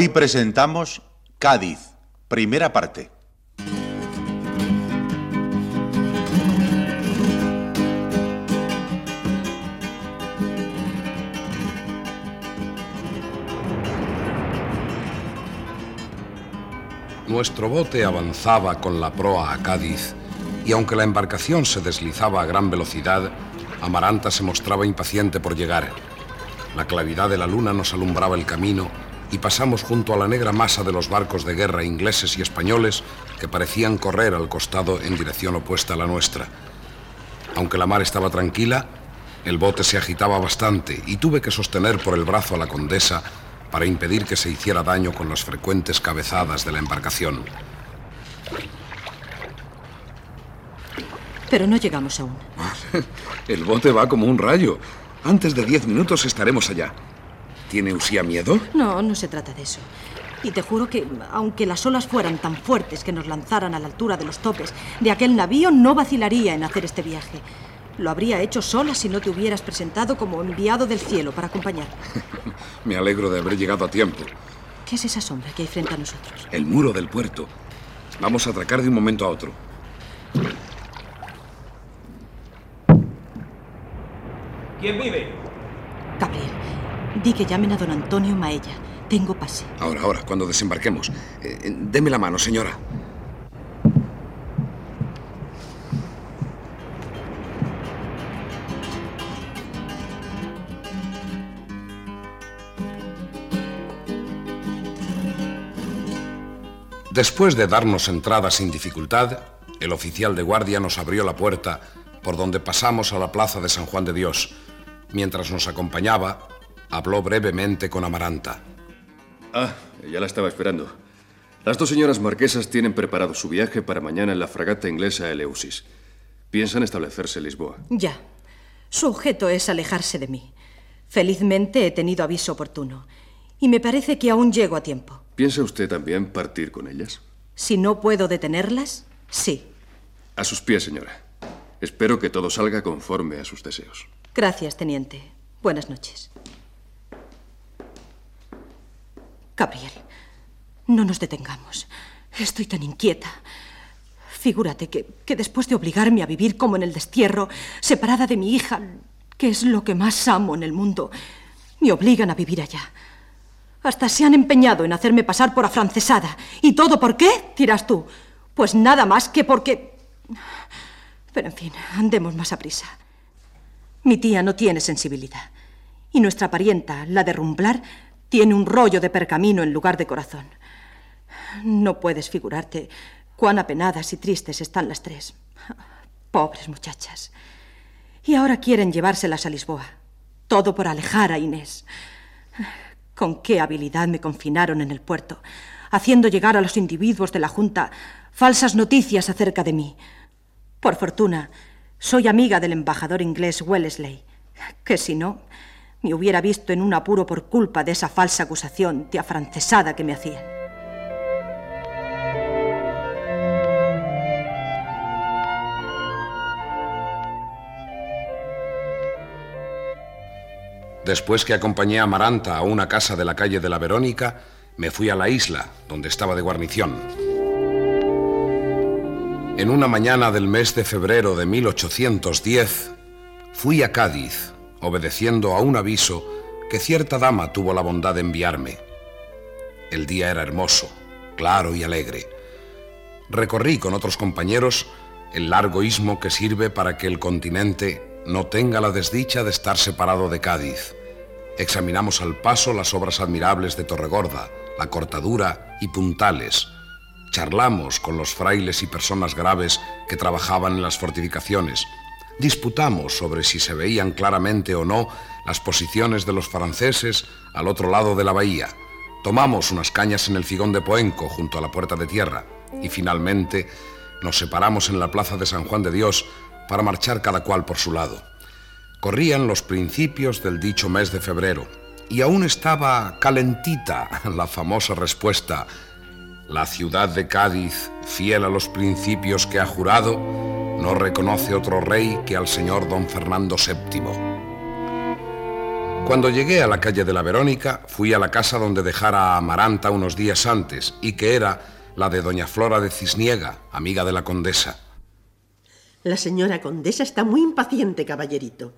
Hoy presentamos Cádiz, primera parte. Nuestro bote avanzaba con la proa a Cádiz y aunque la embarcación se deslizaba a gran velocidad, Amaranta se mostraba impaciente por llegar. La claridad de la luna nos alumbraba el camino y pasamos junto a la negra masa de los barcos de guerra ingleses y españoles que parecían correr al costado en dirección opuesta a la nuestra. Aunque la mar estaba tranquila, el bote se agitaba bastante y tuve que sostener por el brazo a la condesa para impedir que se hiciera daño con las frecuentes cabezadas de la embarcación. Pero no llegamos aún. El bote va como un rayo. Antes de diez minutos estaremos allá. ¿Tiene Usía miedo? No, no se trata de eso. Y te juro que, aunque las olas fueran tan fuertes que nos lanzaran a la altura de los topes de aquel navío, no vacilaría en hacer este viaje. Lo habría hecho sola si no te hubieras presentado como enviado del cielo para acompañar. Me alegro de haber llegado a tiempo. ¿Qué es esa sombra que hay frente a nosotros? El muro del puerto. Vamos a atracar de un momento a otro. ¿Quién vive? Gabriel, di que llamen a don Antonio Maella. Tengo pase. Ahora, ahora, cuando desembarquemos. Eh, deme la mano, señora. Después de darnos entrada sin dificultad, el oficial de guardia nos abrió la puerta por donde pasamos a la plaza de San Juan de Dios. Mientras nos acompañaba, habló brevemente con Amaranta. Ah, ya la estaba esperando. Las dos señoras marquesas tienen preparado su viaje para mañana en la fragata inglesa Eleusis. Piensan establecerse en Lisboa. Ya. Su objeto es alejarse de mí. Felizmente he tenido aviso oportuno. Y me parece que aún llego a tiempo. ¿Piensa usted también partir con ellas? Si no puedo detenerlas, sí. A sus pies, señora. Espero que todo salga conforme a sus deseos. Gracias, teniente. Buenas noches. Gabriel, no nos detengamos. Estoy tan inquieta. Figúrate que, que, después de obligarme a vivir como en el destierro, separada de mi hija, que es lo que más amo en el mundo, me obligan a vivir allá. Hasta se han empeñado en hacerme pasar por afrancesada. ¿Y todo por qué? dirás tú. Pues nada más que porque... Pero en fin, andemos más a prisa. Mi tía no tiene sensibilidad. Y nuestra parienta, la de Rumblar, tiene un rollo de pergamino en lugar de corazón. No puedes figurarte cuán apenadas y tristes están las tres. Pobres muchachas. Y ahora quieren llevárselas a Lisboa. Todo por alejar a Inés. Con qué habilidad me confinaron en el puerto, haciendo llegar a los individuos de la Junta falsas noticias acerca de mí. Por fortuna, soy amiga del embajador inglés Wellesley, que si no, me hubiera visto en un apuro por culpa de esa falsa acusación de afrancesada que me hacían. Después que acompañé a Amaranta a una casa de la calle de la Verónica, me fui a la isla, donde estaba de guarnición. En una mañana del mes de febrero de 1810, fui a Cádiz, obedeciendo a un aviso que cierta dama tuvo la bondad de enviarme. El día era hermoso, claro y alegre. Recorrí con otros compañeros el largo istmo que sirve para que el continente no tenga la desdicha de estar separado de Cádiz. Examinamos al paso las obras admirables de Torregorda, la Cortadura y Puntales, Charlamos con los frailes y personas graves que trabajaban en las fortificaciones. Disputamos sobre si se veían claramente o no las posiciones de los franceses al otro lado de la bahía. Tomamos unas cañas en el figón de Poenco junto a la puerta de tierra y finalmente nos separamos en la plaza de San Juan de Dios para marchar cada cual por su lado. Corrían los principios del dicho mes de febrero y aún estaba calentita la famosa respuesta la ciudad de Cádiz, fiel a los principios que ha jurado, no reconoce otro rey que al señor don Fernando VII. Cuando llegué a la calle de la Verónica, fui a la casa donde dejara a Amaranta unos días antes y que era la de doña Flora de Cisniega, amiga de la condesa. La señora condesa está muy impaciente, caballerito.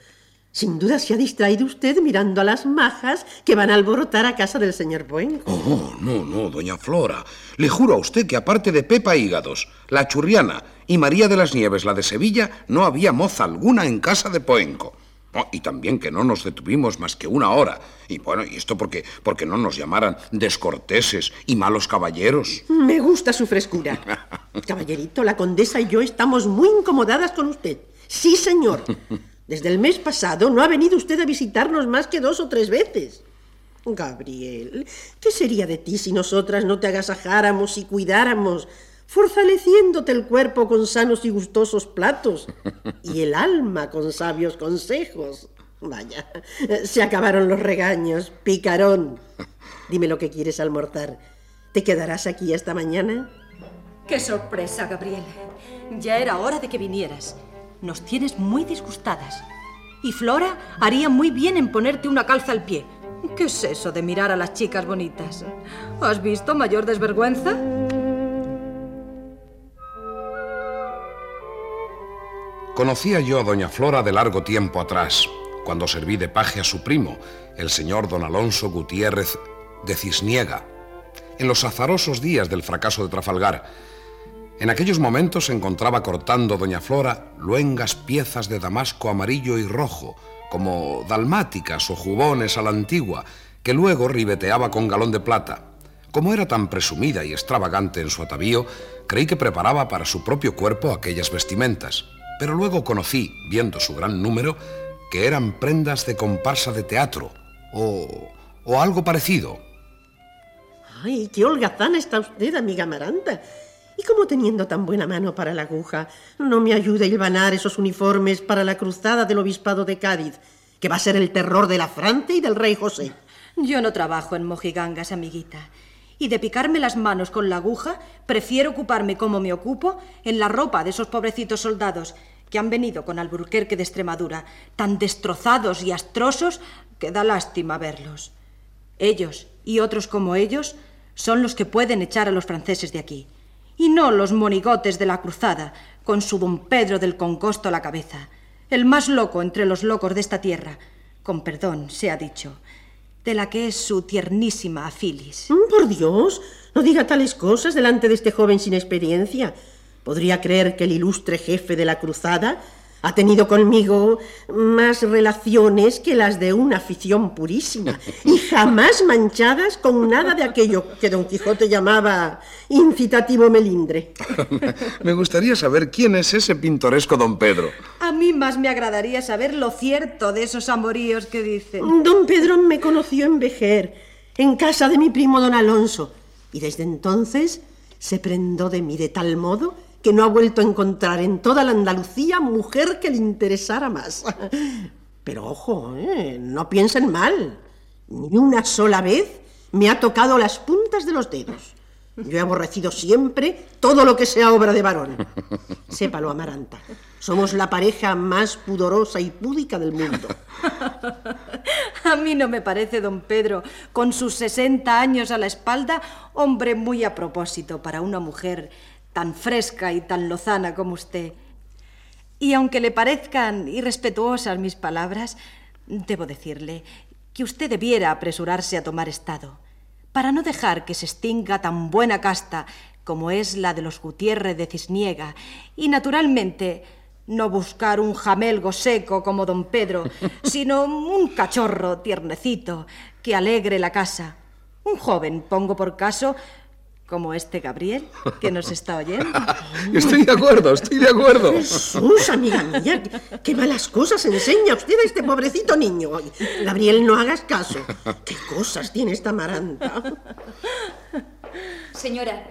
Sin duda se ha distraído usted mirando a las majas que van a alborotar a casa del señor Poenco. Oh, no, no, doña Flora. Le juro a usted que aparte de Pepa Hígados, la Churriana y María de las Nieves, la de Sevilla, no había moza alguna en casa de Poenco. Oh, y también que no nos detuvimos más que una hora. Y bueno, y esto porque, porque no nos llamaran descorteses y malos caballeros. Me gusta su frescura. Caballerito, la condesa y yo estamos muy incomodadas con usted. Sí, señor. Desde el mes pasado no ha venido usted a visitarnos más que dos o tres veces. Gabriel, ¿qué sería de ti si nosotras no te agasajáramos y cuidáramos, fortaleciéndote el cuerpo con sanos y gustosos platos y el alma con sabios consejos? Vaya, se acabaron los regaños, picarón. Dime lo que quieres almorzar. ¿Te quedarás aquí esta mañana? ¡Qué sorpresa, Gabriel! Ya era hora de que vinieras. Nos tienes muy disgustadas. Y Flora haría muy bien en ponerte una calza al pie. ¿Qué es eso de mirar a las chicas bonitas? ¿Has visto mayor desvergüenza? Conocía yo a doña Flora de largo tiempo atrás, cuando serví de paje a su primo, el señor don Alonso Gutiérrez de Cisniega, en los azarosos días del fracaso de Trafalgar, en aquellos momentos se encontraba cortando doña Flora luengas piezas de damasco amarillo y rojo, como dalmáticas o jubones a la antigua, que luego ribeteaba con galón de plata. Como era tan presumida y extravagante en su atavío, creí que preparaba para su propio cuerpo aquellas vestimentas. Pero luego conocí, viendo su gran número, que eran prendas de comparsa de teatro o, o algo parecido. ¡Ay, qué holgazana está usted, amiga Amaranta! ¿Y cómo teniendo tan buena mano para la aguja no me ayuda a hilvanar esos uniformes para la cruzada del obispado de Cádiz, que va a ser el terror de la Frante y del rey José? Yo no trabajo en mojigangas, amiguita. Y de picarme las manos con la aguja, prefiero ocuparme como me ocupo en la ropa de esos pobrecitos soldados que han venido con Alburquerque de Extremadura, tan destrozados y astrosos que da lástima verlos. Ellos y otros como ellos son los que pueden echar a los franceses de aquí y no los monigotes de la cruzada, con su don Pedro del Concosto a la cabeza, el más loco entre los locos de esta tierra, con perdón se ha dicho, de la que es su tiernísima Filis. Mm, por Dios, no diga tales cosas delante de este joven sin experiencia. Podría creer que el ilustre jefe de la cruzada ha tenido conmigo más relaciones que las de una afición purísima y jamás manchadas con nada de aquello que don Quijote llamaba incitativo melindre. me gustaría saber quién es ese pintoresco don Pedro. A mí más me agradaría saber lo cierto de esos amoríos que dicen. Don Pedro me conoció en Vejer, en casa de mi primo don Alonso, y desde entonces se prendó de mí de tal modo que no ha vuelto a encontrar en toda la Andalucía mujer que le interesara más. Pero ojo, ¿eh? no piensen mal. Ni una sola vez me ha tocado las puntas de los dedos. Yo he aborrecido siempre todo lo que sea obra de varón. Sépalo, Amaranta. Somos la pareja más pudorosa y púdica del mundo. A mí no me parece, don Pedro, con sus 60 años a la espalda, hombre muy a propósito para una mujer tan fresca y tan lozana como usted. Y aunque le parezcan irrespetuosas mis palabras, debo decirle que usted debiera apresurarse a tomar estado, para no dejar que se extinga tan buena casta como es la de los Gutiérrez de Cisniega, y naturalmente no buscar un jamelgo seco como don Pedro, sino un cachorro tiernecito que alegre la casa. Un joven, pongo por caso, como este Gabriel, que nos está oyendo. Estoy de acuerdo, estoy de acuerdo. Jesús, amiga mía, qué malas cosas enseña usted a este pobrecito niño. Gabriel, no hagas caso. ¿Qué cosas tiene esta maranta? Señora,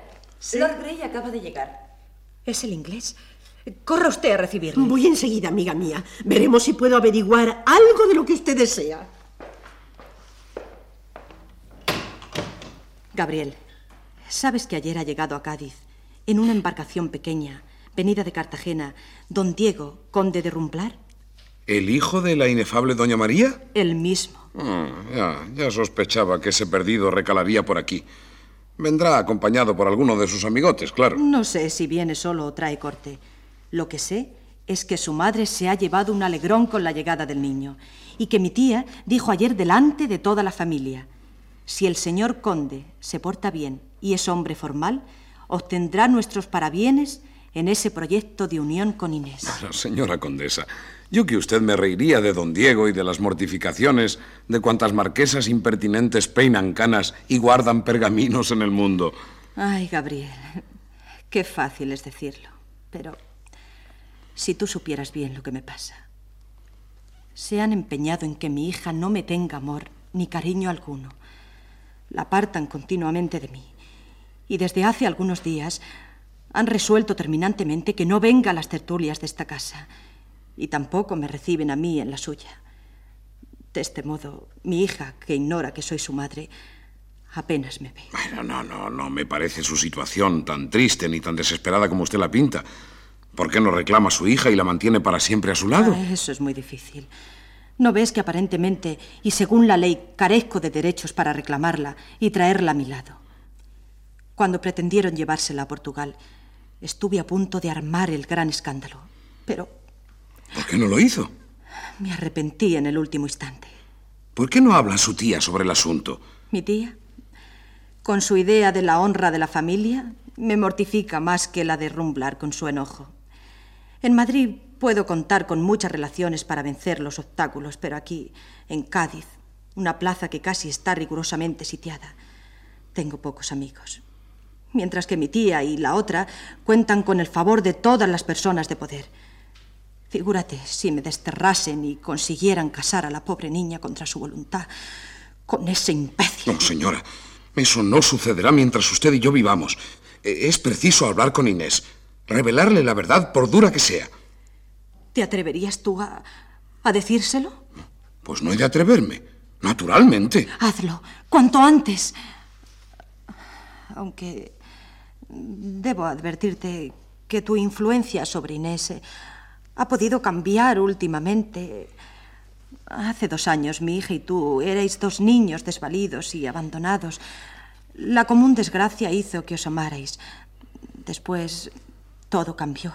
Lord Grey acaba de llegar. Es el inglés. Corra usted a recibirle. Voy enseguida, amiga mía. Veremos si puedo averiguar algo de lo que usted desea. Gabriel, ¿sabes que ayer ha llegado a Cádiz, en una embarcación pequeña, venida de Cartagena, don Diego, conde de Rumplar? ¿El hijo de la inefable doña María? El mismo. Ah, ya, ya sospechaba que ese perdido recalaría por aquí. Vendrá acompañado por alguno de sus amigotes, claro. No sé si viene solo o trae corte. Lo que sé es que su madre se ha llevado un alegrón con la llegada del niño y que mi tía dijo ayer delante de toda la familia, si el señor conde se porta bien y es hombre formal, obtendrá nuestros parabienes en ese proyecto de unión con Inés. señora condesa, yo que usted me reiría de don Diego y de las mortificaciones de cuantas marquesas impertinentes peinan canas y guardan pergaminos en el mundo. Ay, Gabriel, qué fácil es decirlo, pero si tú supieras bien lo que me pasa. Se han empeñado en que mi hija no me tenga amor ni cariño alguno. La apartan continuamente de mí. Y desde hace algunos días han resuelto terminantemente que no venga a las tertulias de esta casa. Y tampoco me reciben a mí en la suya. De este modo, mi hija, que ignora que soy su madre, apenas me ve. Bueno, no, no, no me parece su situación tan triste ni tan desesperada como usted la pinta. ¿Por qué no reclama a su hija y la mantiene para siempre a su lado? Ah, eso es muy difícil. ¿No ves que aparentemente, y según la ley, carezco de derechos para reclamarla y traerla a mi lado? Cuando pretendieron llevársela a Portugal, estuve a punto de armar el gran escándalo. Pero... ¿Por qué no lo hizo? Me arrepentí en el último instante. ¿Por qué no habla su tía sobre el asunto? ¿Mi tía? Con su idea de la honra de la familia, me mortifica más que la de Rumblar con su enojo. En Madrid puedo contar con muchas relaciones para vencer los obstáculos, pero aquí, en Cádiz, una plaza que casi está rigurosamente sitiada, tengo pocos amigos. Mientras que mi tía y la otra cuentan con el favor de todas las personas de poder. Figúrate si me desterrasen y consiguieran casar a la pobre niña contra su voluntad con ese imbécil. No, señora, eso no sucederá mientras usted y yo vivamos. E-, es preciso hablar con Inés. Revelarle la verdad por dura que sea. ¿Te atreverías tú a, a decírselo? Pues no he de atreverme. Naturalmente. Hazlo, cuanto antes. Aunque debo advertirte que tu influencia sobre Inés eh, ha podido cambiar últimamente. Hace dos años mi hija y tú erais dos niños desvalidos y abandonados. La común desgracia hizo que os amarais. Después todo cambió.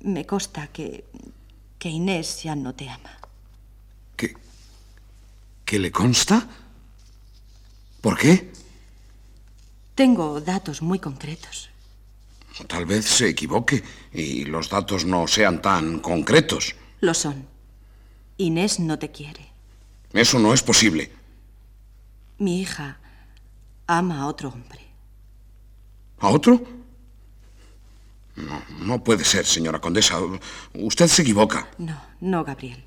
Me consta que, que Inés ya no te ama. ¿Qué? ¿Qué le consta? ¿Por qué? Tengo datos muy concretos. Tal vez se equivoque y los datos no sean tan concretos. Lo son. Inés no te quiere. Eso no es posible. Mi hija ama a otro hombre. ¿A otro? No, no puede ser, señora condesa. Usted se equivoca. No, no, Gabriel.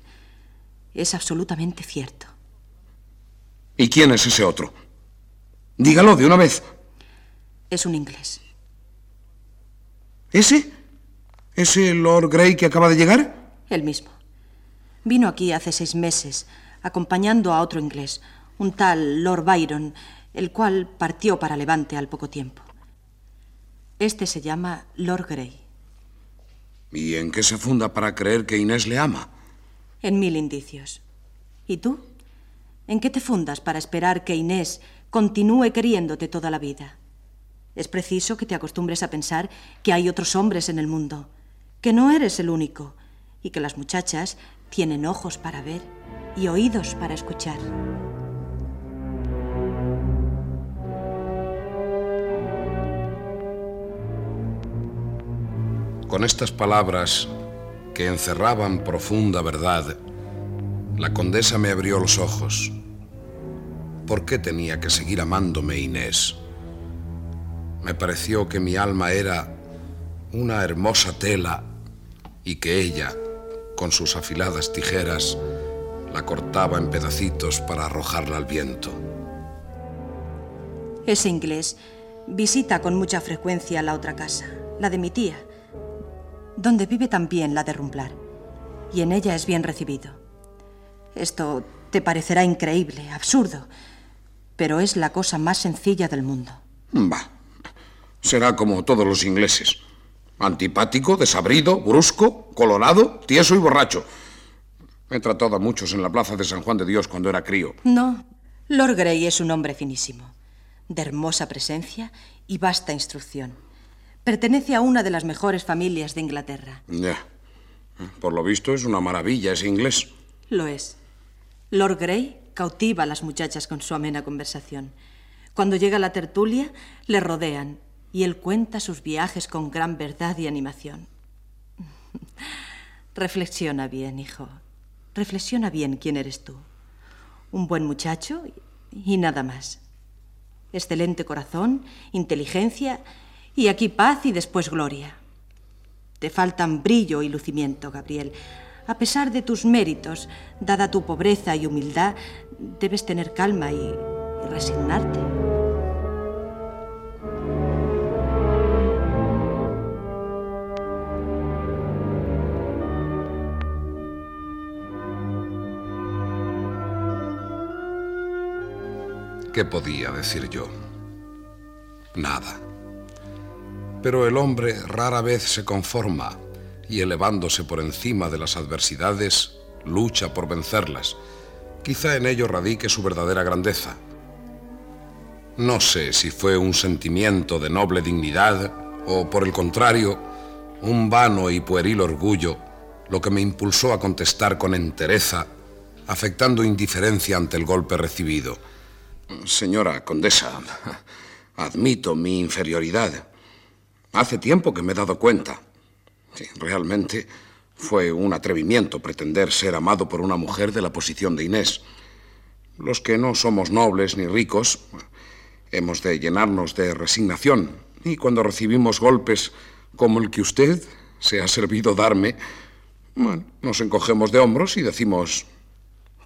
Es absolutamente cierto. ¿Y quién es ese otro? Dígalo de una vez. Es un inglés. ¿Ese? ¿Ese Lord Grey que acaba de llegar? El mismo. Vino aquí hace seis meses, acompañando a otro inglés, un tal Lord Byron, el cual partió para Levante al poco tiempo. Este se llama Lord Grey. ¿Y en qué se funda para creer que Inés le ama? En mil indicios. ¿Y tú? ¿En qué te fundas para esperar que Inés continúe queriéndote toda la vida? Es preciso que te acostumbres a pensar que hay otros hombres en el mundo, que no eres el único y que las muchachas tienen ojos para ver y oídos para escuchar. Con estas palabras, que encerraban profunda verdad, la condesa me abrió los ojos. ¿Por qué tenía que seguir amándome Inés? Me pareció que mi alma era una hermosa tela y que ella, con sus afiladas tijeras, la cortaba en pedacitos para arrojarla al viento. Ese inglés visita con mucha frecuencia la otra casa, la de mi tía, donde vive también la de Rumplar, y en ella es bien recibido. Esto te parecerá increíble, absurdo, pero es la cosa más sencilla del mundo. Va. Será como todos los ingleses. Antipático, desabrido, brusco, colorado, tieso y borracho. He tratado a muchos en la plaza de San Juan de Dios cuando era crío. No, Lord Grey es un hombre finísimo, de hermosa presencia y vasta instrucción. Pertenece a una de las mejores familias de Inglaterra. Ya. Por lo visto es una maravilla ese inglés. Lo es. Lord Grey cautiva a las muchachas con su amena conversación. Cuando llega la tertulia, le rodean y él cuenta sus viajes con gran verdad y animación. Reflexiona bien, hijo. Reflexiona bien quién eres tú. Un buen muchacho y nada más. Excelente corazón, inteligencia y aquí paz y después gloria. Te faltan brillo y lucimiento, Gabriel. A pesar de tus méritos, dada tu pobreza y humildad, debes tener calma y, resignarte. ¿Qué podía decir yo? Nada. Pero el hombre rara vez se conforma y elevándose por encima de las adversidades, lucha por vencerlas. Quizá en ello radique su verdadera grandeza. No sé si fue un sentimiento de noble dignidad o, por el contrario, un vano y pueril orgullo lo que me impulsó a contestar con entereza, afectando indiferencia ante el golpe recibido. Señora condesa, admito mi inferioridad. Hace tiempo que me he dado cuenta. Realmente fue un atrevimiento pretender ser amado por una mujer de la posición de Inés. Los que no somos nobles ni ricos hemos de llenarnos de resignación y cuando recibimos golpes como el que usted se ha servido darme, bueno, nos encogemos de hombros y decimos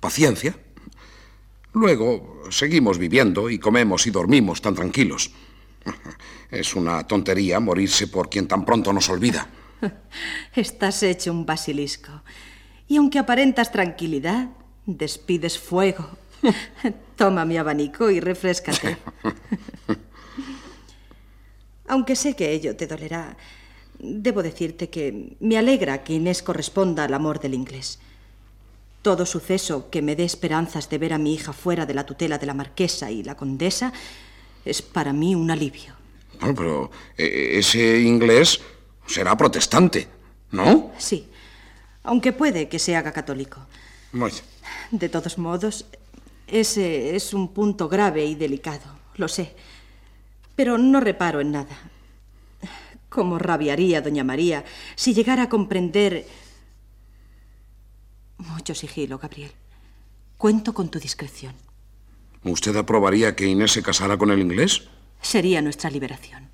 paciencia. Luego seguimos viviendo y comemos y dormimos tan tranquilos. Es una tontería morirse por quien tan pronto nos olvida. Estás hecho un basilisco. Y aunque aparentas tranquilidad, despides fuego. Toma mi abanico y refrescate. aunque sé que ello te dolerá, debo decirte que me alegra que Inés corresponda al amor del inglés. Todo suceso que me dé esperanzas de ver a mi hija fuera de la tutela de la marquesa y la condesa es para mí un alivio. No, pero eh, ese inglés será protestante, ¿no? Sí, aunque puede que se haga católico. Vaya. De todos modos, ese es un punto grave y delicado, lo sé. Pero no reparo en nada. ¿Cómo rabiaría doña María si llegara a comprender... Mucho sigilo, Gabriel. Cuento con tu discreción. ¿Usted aprobaría que Inés se casara con el inglés? Sería nuestra liberación.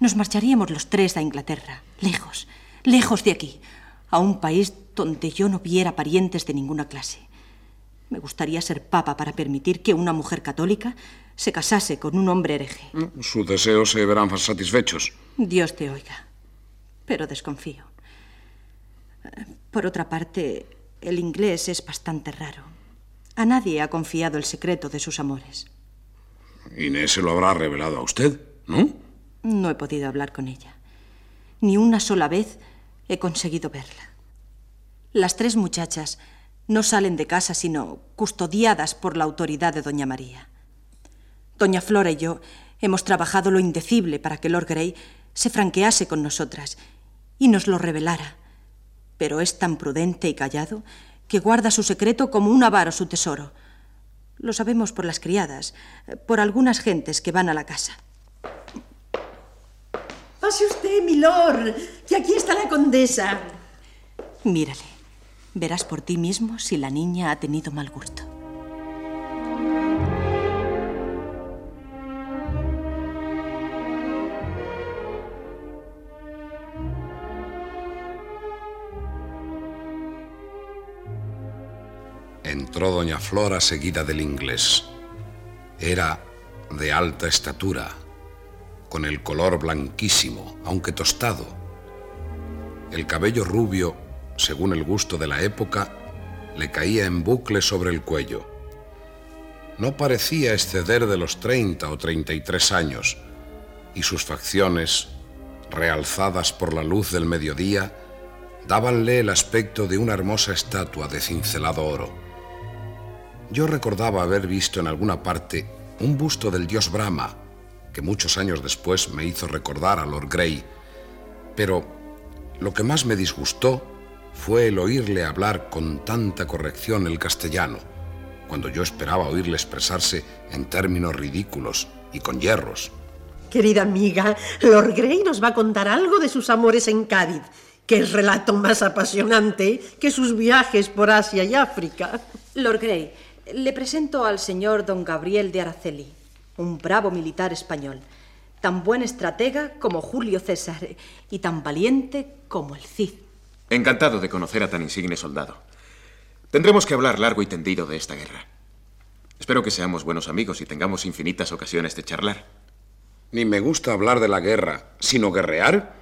Nos marcharíamos los tres a Inglaterra, lejos, lejos de aquí, a un país donde yo no viera parientes de ninguna clase. Me gustaría ser papa para permitir que una mujer católica se casase con un hombre hereje. Sus deseos se verán satisfechos. Dios te oiga, pero desconfío. Por otra parte, el inglés es bastante raro. A nadie ha confiado el secreto de sus amores. Inés se lo habrá revelado a usted, ¿no? No he podido hablar con ella. Ni una sola vez He conseguido verla. Las tres muchachas no salen de casa sino custodiadas por la autoridad de Doña María. Doña Flora y yo hemos trabajado lo indecible para que Lord Grey se franquease con nosotras y nos lo revelara. Pero es tan prudente y callado que guarda su secreto como un avaro su tesoro. Lo sabemos por las criadas, por algunas gentes que van a la casa. Pase usted, milord, que aquí está la condesa. Mírale. Verás por ti mismo si la niña ha tenido mal gusto. Doña Flora seguida del inglés. Era de alta estatura, con el color blanquísimo, aunque tostado. El cabello rubio, según el gusto de la época, le caía en bucle sobre el cuello. No parecía exceder de los 30 o 33 años, y sus facciones, realzadas por la luz del mediodía, dábanle el aspecto de una hermosa estatua de cincelado oro. Yo recordaba haber visto en alguna parte un busto del dios Brahma, que muchos años después me hizo recordar a Lord Grey, pero lo que más me disgustó fue el oírle hablar con tanta corrección el castellano, cuando yo esperaba oírle expresarse en términos ridículos y con hierros. Querida amiga, Lord Grey nos va a contar algo de sus amores en Cádiz, que es relato más apasionante que sus viajes por Asia y África. Lord Grey, le presento al señor don Gabriel de Araceli, un bravo militar español, tan buen estratega como Julio César y tan valiente como el Cid. Encantado de conocer a tan insigne soldado. Tendremos que hablar largo y tendido de esta guerra. Espero que seamos buenos amigos y tengamos infinitas ocasiones de charlar. Ni me gusta hablar de la guerra, sino guerrear,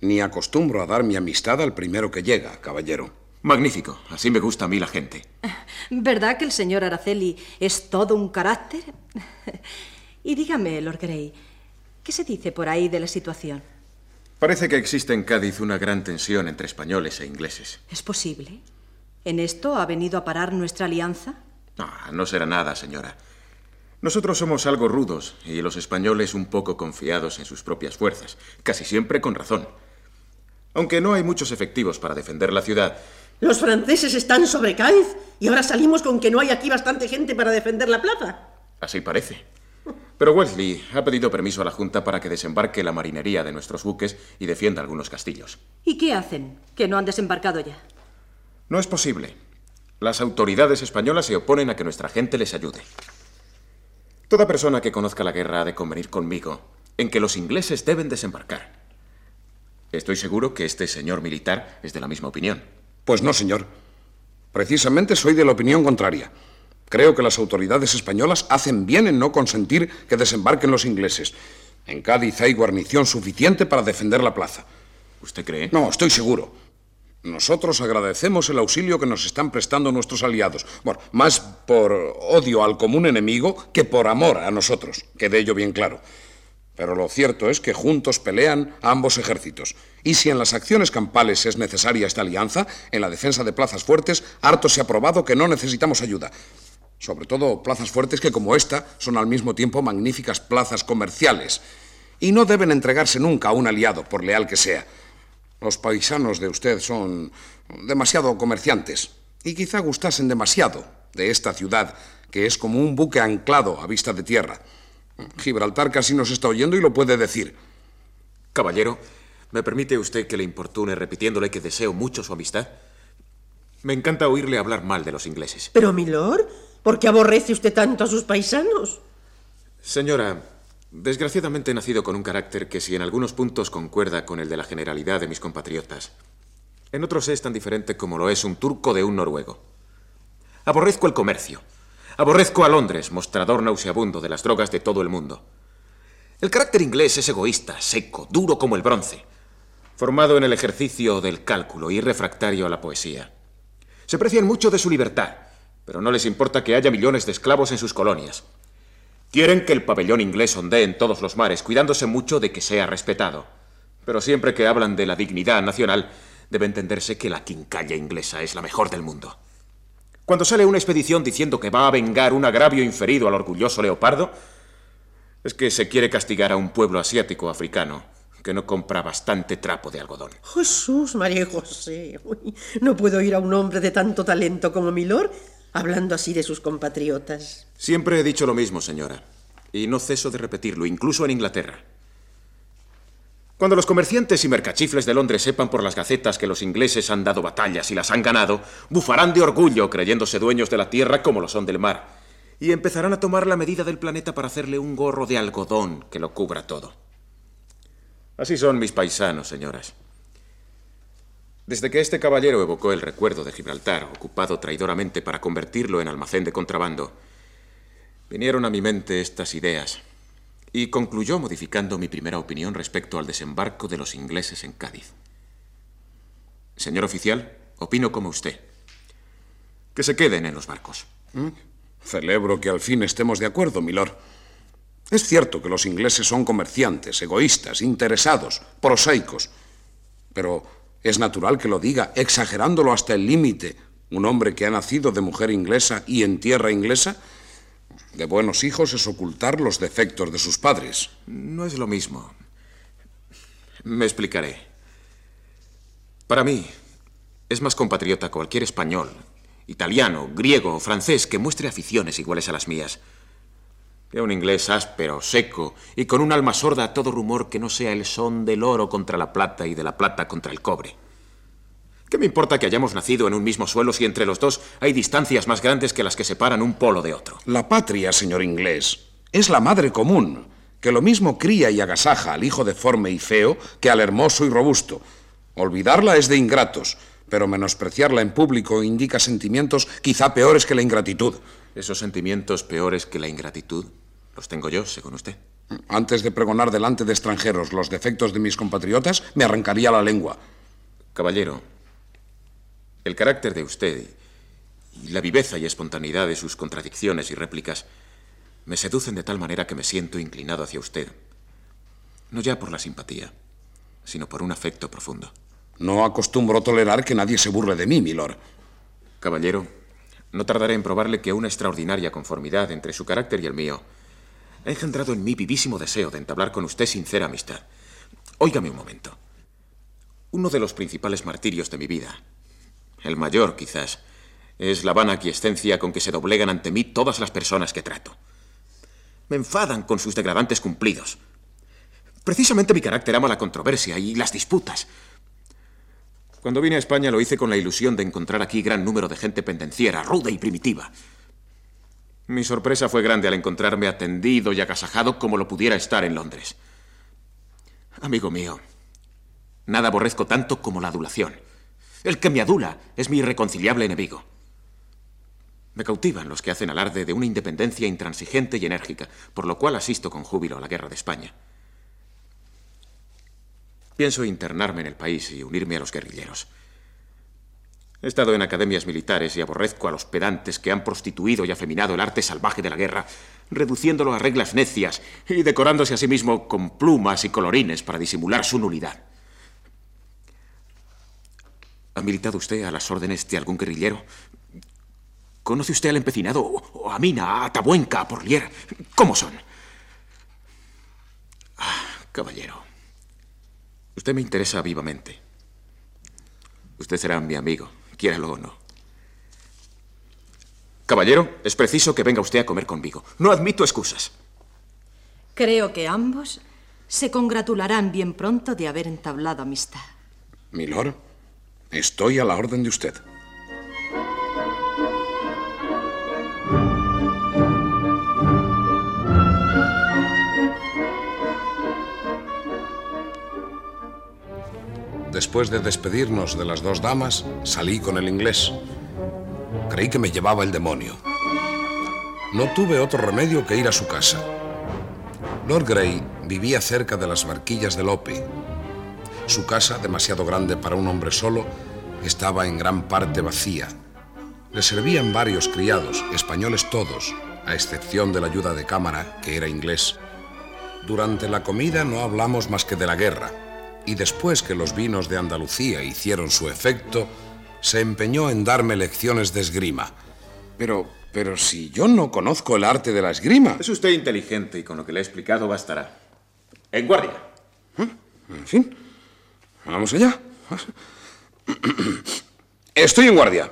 ni acostumbro a dar mi amistad al primero que llega, caballero. Magnífico, así me gusta a mí la gente. ¿Verdad que el señor Araceli es todo un carácter? y dígame, Lord Grey, ¿qué se dice por ahí de la situación? Parece que existe en Cádiz una gran tensión entre españoles e ingleses. ¿Es posible? ¿En esto ha venido a parar nuestra alianza? No, no será nada, señora. Nosotros somos algo rudos y los españoles un poco confiados en sus propias fuerzas, casi siempre con razón. Aunque no hay muchos efectivos para defender la ciudad, los franceses están sobre Cádiz y ahora salimos con que no hay aquí bastante gente para defender la plaza. Así parece. Pero Wesley ha pedido permiso a la Junta para que desembarque la marinería de nuestros buques y defienda algunos castillos. ¿Y qué hacen? ¿Que no han desembarcado ya? No es posible. Las autoridades españolas se oponen a que nuestra gente les ayude. Toda persona que conozca la guerra ha de convenir conmigo en que los ingleses deben desembarcar. Estoy seguro que este señor militar es de la misma opinión. Pues no, señor. Precisamente soy de la opinión contraria. Creo que las autoridades españolas hacen bien en no consentir que desembarquen los ingleses. En Cádiz hay guarnición suficiente para defender la plaza. ¿Usted cree? No, estoy seguro. Nosotros agradecemos el auxilio que nos están prestando nuestros aliados. Bueno, más por odio al común enemigo que por amor a nosotros. Quede ello bien claro. Pero lo cierto es que juntos pelean ambos ejércitos. Y si en las acciones campales es necesaria esta alianza, en la defensa de plazas fuertes, harto se ha probado que no necesitamos ayuda. Sobre todo plazas fuertes que, como esta, son al mismo tiempo magníficas plazas comerciales. Y no deben entregarse nunca a un aliado, por leal que sea. Los paisanos de usted son demasiado comerciantes y quizá gustasen demasiado de esta ciudad, que es como un buque anclado a vista de tierra. Gibraltar casi nos está oyendo y lo puede decir. Caballero, ¿me permite usted que le importune repitiéndole que deseo mucho su amistad? Me encanta oírle hablar mal de los ingleses. Pero, milord, ¿por qué aborrece usted tanto a sus paisanos? Señora, desgraciadamente he nacido con un carácter que si en algunos puntos concuerda con el de la generalidad de mis compatriotas, en otros es tan diferente como lo es un turco de un noruego. Aborrezco el comercio, Aborrezco a Londres, mostrador nauseabundo de las drogas de todo el mundo. El carácter inglés es egoísta, seco, duro como el bronce, formado en el ejercicio del cálculo y refractario a la poesía. Se precian mucho de su libertad, pero no les importa que haya millones de esclavos en sus colonias. Quieren que el pabellón inglés ondee en todos los mares, cuidándose mucho de que sea respetado. Pero siempre que hablan de la dignidad nacional, Debe entenderse que la quincalla inglesa es la mejor del mundo. Cuando sale una expedición diciendo que va a vengar un agravio inferido al orgulloso leopardo, es que se quiere castigar a un pueblo asiático africano que no compra bastante trapo de algodón. Jesús, María José. Uy, no puedo oír a un hombre de tanto talento como Milord hablando así de sus compatriotas. Siempre he dicho lo mismo, señora, y no ceso de repetirlo, incluso en Inglaterra. Cuando los comerciantes y mercachifles de Londres sepan por las gacetas que los ingleses han dado batallas y las han ganado, bufarán de orgullo creyéndose dueños de la tierra como lo son del mar, y empezarán a tomar la medida del planeta para hacerle un gorro de algodón que lo cubra todo. Así son mis paisanos, señoras. Desde que este caballero evocó el recuerdo de Gibraltar, ocupado traidoramente para convertirlo en almacén de contrabando, vinieron a mi mente estas ideas y concluyó modificando mi primera opinión respecto al desembarco de los ingleses en Cádiz. Señor oficial, opino como usted. Que se queden en los barcos. ¿Mm? Celebro que al fin estemos de acuerdo, milord. Es cierto que los ingleses son comerciantes, egoístas, interesados, prosaicos. Pero es natural que lo diga, exagerándolo hasta el límite, un hombre que ha nacido de mujer inglesa y en tierra inglesa de buenos hijos es ocultar los defectos de sus padres. No es lo mismo. Me explicaré. Para mí, es más compatriota cualquier español, italiano, griego o francés que muestre aficiones iguales a las mías. Que un inglés áspero, seco y con un alma sorda a todo rumor que no sea el son del oro contra la plata y de la plata contra el cobre. ¿Qué me importa que hayamos nacido en un mismo suelo si entre los dos hay distancias más grandes que las que separan un polo de otro? La patria, señor inglés, es la madre común, que lo mismo cría y agasaja al hijo deforme y feo que al hermoso y robusto. Olvidarla es de ingratos, pero menospreciarla en público indica sentimientos quizá peores que la ingratitud. ¿Esos sentimientos peores que la ingratitud los tengo yo, según usted? Antes de pregonar delante de extranjeros los defectos de mis compatriotas, me arrancaría la lengua. Caballero, el carácter de usted y la viveza y espontaneidad de sus contradicciones y réplicas me seducen de tal manera que me siento inclinado hacia usted. No ya por la simpatía, sino por un afecto profundo. No acostumbro tolerar que nadie se burle de mí, milord. Caballero, no tardaré en probarle que una extraordinaria conformidad entre su carácter y el mío ha engendrado en mí vivísimo deseo de entablar con usted sincera amistad. Óigame un momento. Uno de los principales martirios de mi vida el mayor quizás, es la vana aquiescencia con que se doblegan ante mí todas las personas que trato. Me enfadan con sus degradantes cumplidos. Precisamente mi carácter ama la controversia y las disputas. Cuando vine a España lo hice con la ilusión de encontrar aquí gran número de gente pendenciera, ruda y primitiva. Mi sorpresa fue grande al encontrarme atendido y agasajado como lo pudiera estar en Londres. Amigo mío, nada aborrezco tanto como la adulación. El que me adula es mi irreconciliable enemigo. Me cautivan los que hacen alarde de una independencia intransigente y enérgica, por lo cual asisto con júbilo a la guerra de España. Pienso internarme en el país y unirme a los guerrilleros. He estado en academias militares y aborrezco a los pedantes que han prostituido y afeminado el arte salvaje de la guerra, reduciéndolo a reglas necias y decorándose a sí mismo con plumas y colorines para disimular su nulidad. ¿Ha militado usted a las órdenes de algún guerrillero? ¿Conoce usted al empecinado o a Mina, a Tabuenca, a Porlier? ¿Cómo son? Ah, caballero, usted me interesa vivamente. Usted será mi amigo, quiéralo o no. Caballero, es preciso que venga usted a comer conmigo. No admito excusas. Creo que ambos se congratularán bien pronto de haber entablado amistad. Milord. Estoy a la orden de usted. Después de despedirnos de las dos damas, salí con el inglés. Creí que me llevaba el demonio. No tuve otro remedio que ir a su casa. Lord Grey vivía cerca de las barquillas de Lope, su casa, demasiado grande para un hombre solo, estaba en gran parte vacía. Le servían varios criados, españoles todos, a excepción de la ayuda de cámara, que era inglés. Durante la comida no hablamos más que de la guerra, y después que los vinos de Andalucía hicieron su efecto, se empeñó en darme lecciones de esgrima. Pero, pero si yo no conozco el arte de la esgrima. Es usted inteligente y con lo que le he explicado bastará. En guardia. ¿Eh? En fin. Vamos allá. Estoy en guardia.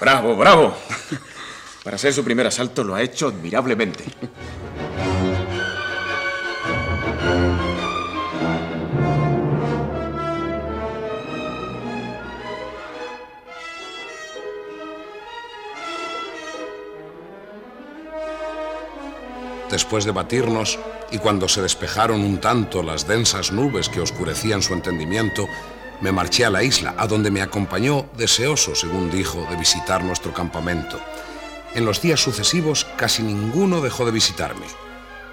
Bravo, bravo. Para ser su primer asalto lo ha hecho admirablemente. Después de batirnos, y cuando se despejaron un tanto las densas nubes que oscurecían su entendimiento, me marché a la isla, a donde me acompañó, deseoso, según dijo, de visitar nuestro campamento. En los días sucesivos casi ninguno dejó de visitarme.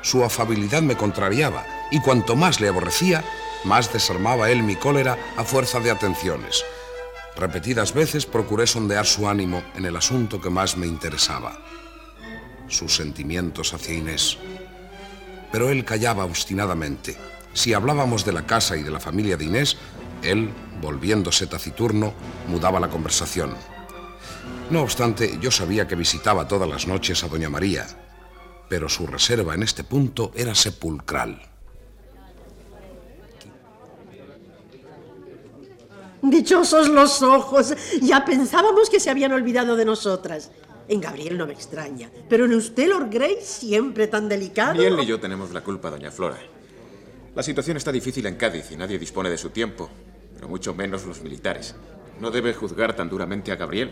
Su afabilidad me contrariaba, y cuanto más le aborrecía, más desarmaba él mi cólera a fuerza de atenciones. Repetidas veces procuré sondear su ánimo en el asunto que más me interesaba, sus sentimientos hacia Inés. Pero él callaba obstinadamente. Si hablábamos de la casa y de la familia de Inés, él, volviéndose taciturno, mudaba la conversación. No obstante, yo sabía que visitaba todas las noches a Doña María, pero su reserva en este punto era sepulcral. Dichosos los ojos. Ya pensábamos que se habían olvidado de nosotras. En Gabriel no me extraña, pero en usted, Lord Grey, siempre tan delicado. Ni él ni yo tenemos la culpa, doña Flora. La situación está difícil en Cádiz y nadie dispone de su tiempo, pero mucho menos los militares. No debe juzgar tan duramente a Gabriel.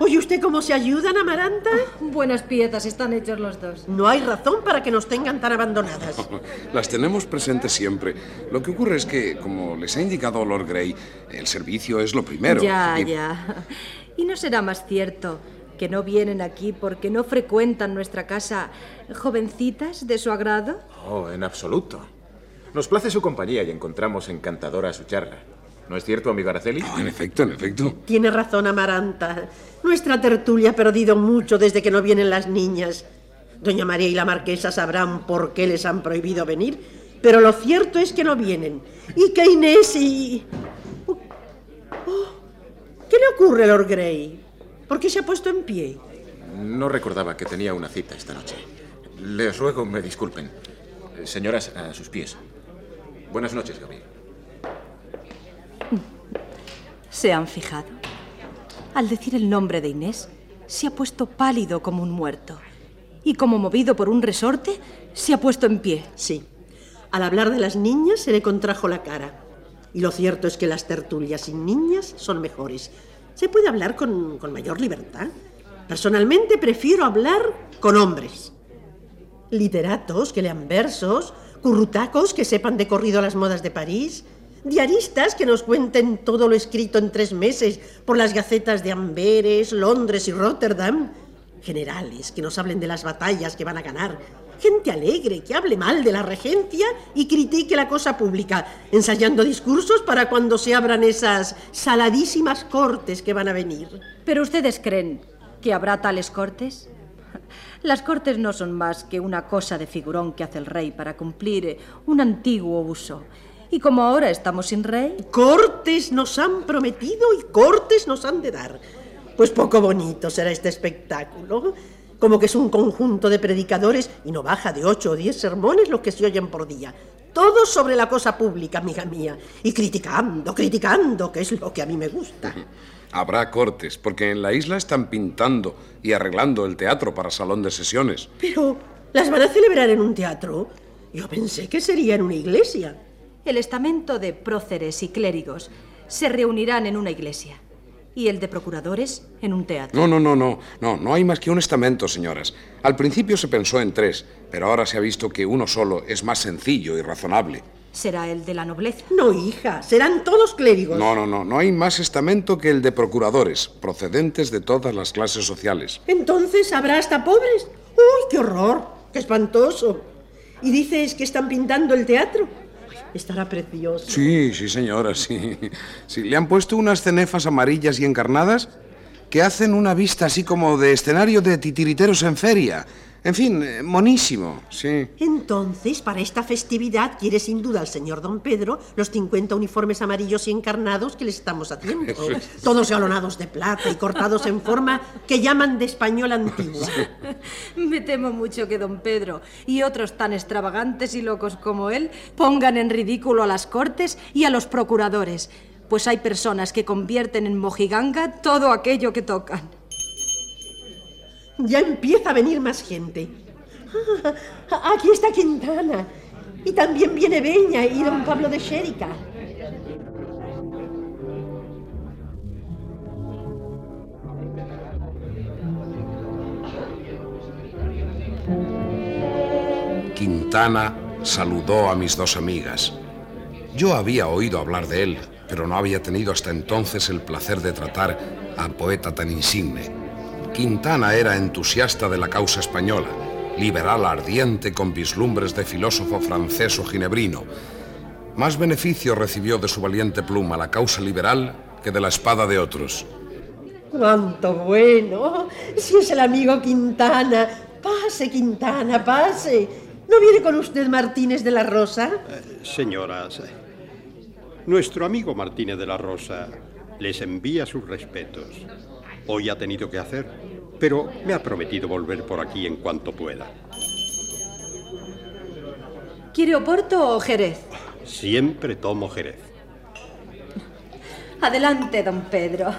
¿Oye usted cómo se ayudan, Amaranta? Buenas piezas están hechos los dos. No hay razón para que nos tengan tan abandonadas. Las tenemos presentes siempre. Lo que ocurre es que, como les ha indicado Lord Grey, el servicio es lo primero. Ya, Y- ya. ¿Y no será más cierto que no vienen aquí porque no frecuentan nuestra casa jovencitas de su agrado? Oh, en absoluto. Nos place su compañía y encontramos encantadora su charla. ¿No es cierto, amigo Araceli? No, en efecto, en efecto. Tiene razón, Amaranta. Nuestra tertulia ha perdido mucho desde que no vienen las niñas. Doña María y la marquesa sabrán por qué les han prohibido venir, pero lo cierto es que no vienen. Y que Inés y... Oh, oh, ¿Qué le ocurre, Lord Grey? ¿Por qué se ha puesto en pie? No recordaba que tenía una cita esta noche. Les ruego me disculpen. Señoras, a sus pies. Buenas noches, Gabriel. ¿Se han fijado? Al decir el nombre de Inés, se ha puesto pálido como un muerto. Y como movido por un resorte, se ha puesto en pie. Sí. Al hablar de las niñas se le contrajo la cara. Y lo cierto es que las tertulias sin niñas son mejores. Se puede hablar con, con mayor libertad. Personalmente prefiero hablar con hombres. Literatos que lean versos, currutacos que sepan de corrido las modas de París, diaristas que nos cuenten todo lo escrito en tres meses por las gacetas de Amberes, Londres y Rotterdam, generales que nos hablen de las batallas que van a ganar, gente alegre que hable mal de la regencia y critique la cosa pública, ensayando discursos para cuando se abran esas saladísimas cortes que van a venir. ¿Pero ustedes creen que habrá tales cortes? Las cortes no son más que una cosa de figurón que hace el rey para cumplir eh, un antiguo uso. Y como ahora estamos sin rey, Cortes nos han prometido y cortes nos han de dar. Pues poco bonito será este espectáculo. Como que es un conjunto de predicadores y no baja de ocho o diez sermones los que se oyen por día. Todos sobre la cosa pública, amiga mía. Y criticando, criticando, que es lo que a mí me gusta. Habrá cortes, porque en la isla están pintando y arreglando el teatro para salón de sesiones. Pero, ¿las van a celebrar en un teatro? Yo pensé que sería en una iglesia. el estamento de próceres y clérigos se reunirán en una iglesia y el de procuradores en un teatro. No, no, no, no, no, no hay más que un estamento, señoras. Al principio se pensó en tres, pero ahora se ha visto que uno solo es más sencillo y razonable. ¿Será el de la nobleza? No, hija, serán todos clérigos. No, no, no, no hay más estamento que el de procuradores, procedentes de todas las clases sociales. Entonces habrá hasta pobres. ¡Uy, qué horror! ¡Qué espantoso! ¿Y dices que están pintando el teatro? Estará precioso. Sí, sí, señora, sí. Sí, le han puesto unas cenefas amarillas y encarnadas que hacen una vista así como de escenario de titiriteros en feria. En fin, eh, monísimo, sí. Entonces, para esta festividad quiere sin duda el señor don Pedro los 50 uniformes amarillos y encarnados que les estamos haciendo. Todos galonados de plata y cortados en forma que llaman de español antiguo. Me temo mucho que don Pedro y otros tan extravagantes y locos como él pongan en ridículo a las cortes y a los procuradores, pues hay personas que convierten en mojiganga todo aquello que tocan. Ya empieza a venir más gente. Ah, aquí está Quintana. Y también viene Beña y don Pablo de Xérica. Quintana saludó a mis dos amigas. Yo había oído hablar de él, pero no había tenido hasta entonces el placer de tratar a poeta tan insigne. Quintana era entusiasta de la causa española, liberal ardiente con vislumbres de filósofo francés o ginebrino. Más beneficio recibió de su valiente pluma la causa liberal que de la espada de otros. ¡Cuánto bueno! Si es el amigo Quintana. Pase, Quintana, pase. ¿No viene con usted Martínez de la Rosa? Señoras, nuestro amigo Martínez de la Rosa les envía sus respetos. Hoy ha tenido que hacer, pero me ha prometido volver por aquí en cuanto pueda. ¿Quiere Oporto o Jerez? Siempre tomo Jerez. Adelante, don Pedro.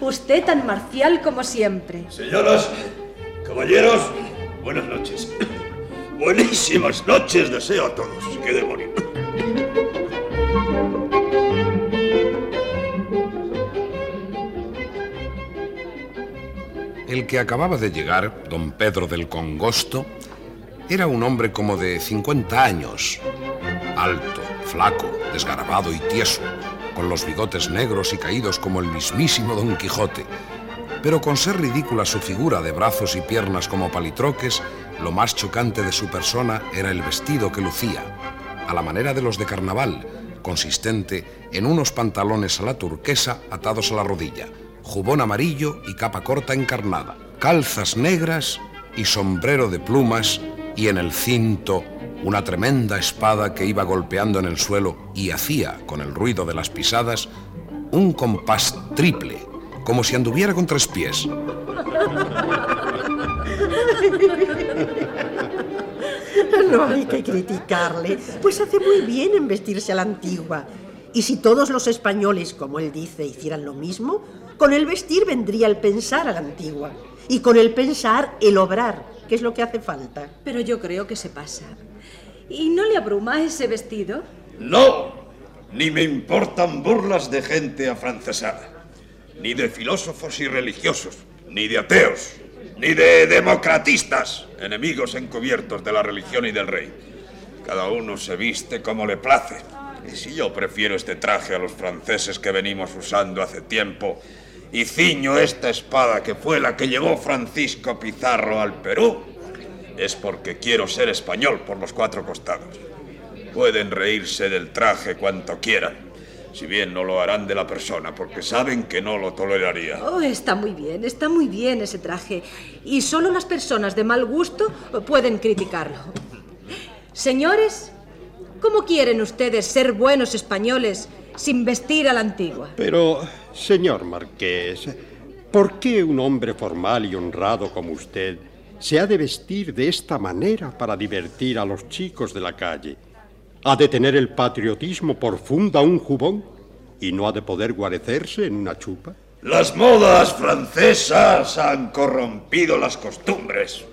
Usted tan marcial como siempre. Señoras, caballeros, buenas noches. Buenísimas noches deseo a todos. ¡Qué demonio! El que acababa de llegar, don Pedro del Congosto, era un hombre como de 50 años, alto, flaco, desgarabado y tieso, con los bigotes negros y caídos como el mismísimo Don Quijote. Pero con ser ridícula su figura de brazos y piernas como palitroques, lo más chocante de su persona era el vestido que lucía, a la manera de los de carnaval, consistente en unos pantalones a la turquesa atados a la rodilla, jubón amarillo y capa corta encarnada, calzas negras y sombrero de plumas y en el cinto una tremenda espada que iba golpeando en el suelo y hacía, con el ruido de las pisadas, un compás triple, como si anduviera con tres pies. No hay que criticarle, pues hace muy bien en vestirse a la antigua. Y si todos los españoles, como él dice, hicieran lo mismo, con el vestir vendría el pensar a la antigua. Y con el pensar el obrar, que es lo que hace falta. Pero yo creo que se pasa. ¿Y no le abruma ese vestido? No, ni me importan burlas de gente afrancesada, ni de filósofos y religiosos, ni de ateos, ni de democratistas, enemigos encubiertos de la religión y del rey. Cada uno se viste como le place. Y si yo prefiero este traje a los franceses que venimos usando hace tiempo, y ciño esta espada que fue la que llevó Francisco Pizarro al Perú, es porque quiero ser español por los cuatro costados. Pueden reírse del traje cuanto quieran, si bien no lo harán de la persona, porque saben que no lo toleraría. Oh, está muy bien, está muy bien ese traje. Y solo las personas de mal gusto pueden criticarlo. Señores, ¿cómo quieren ustedes ser buenos españoles sin vestir a la antigua? Pero, señor Marqués, ¿por qué un hombre formal y honrado como usted se ha de vestir de esta manera para divertir a los chicos de la calle? ¿Ha de tener el patriotismo por funda un jubón y no ha de poder guarecerse en una chupa? Las modas francesas han corrompido las costumbres.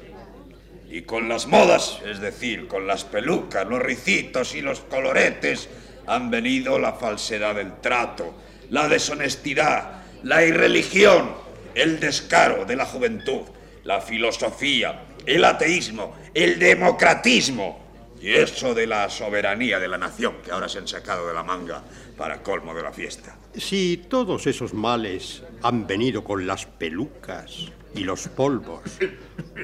Y con las modas, es decir, con las pelucas, los ricitos y los coloretes, han venido la falsedad del trato, la deshonestidad, la irreligión, el descaro de la juventud, la filosofía, el ateísmo, el democratismo y eso de la soberanía de la nación que ahora se han sacado de la manga para colmo de la fiesta. Si todos esos males han venido con las pelucas y los polvos,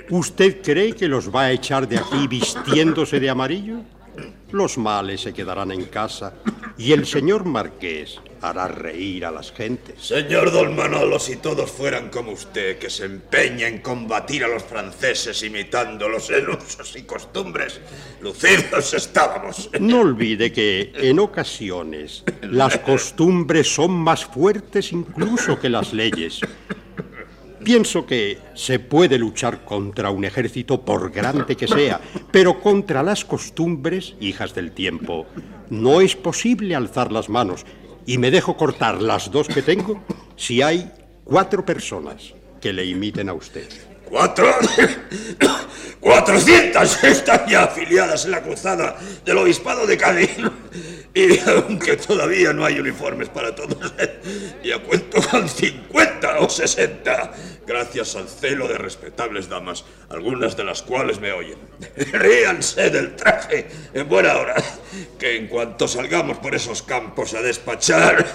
¿usted cree que los va a echar de aquí vistiéndose de amarillo? Los males se quedarán en casa y el señor marqués, hará reír a las gentes. Señor Don Manolo, si todos fueran como usted, que se empeña en combatir a los franceses imitándolos en usos y costumbres, lucidos estábamos. No olvide que en ocasiones las costumbres son más fuertes incluso que las leyes. Pienso que se puede luchar contra un ejército por grande que sea, pero contra las costumbres, hijas del tiempo, no es posible alzar las manos y me dejo cortar las dos que tengo si hay cuatro personas que le imiten a usted. ¿Cuatro? ¡Cuatrocientas están ya afiliadas en la cruzada del obispado de Cádiz! Y aunque todavía no hay uniformes para todos, ya cuento con 50 o 60, gracias al celo de respetables damas, algunas de las cuales me oyen. Ríanse del traje en buena hora, que en cuanto salgamos por esos campos a despachar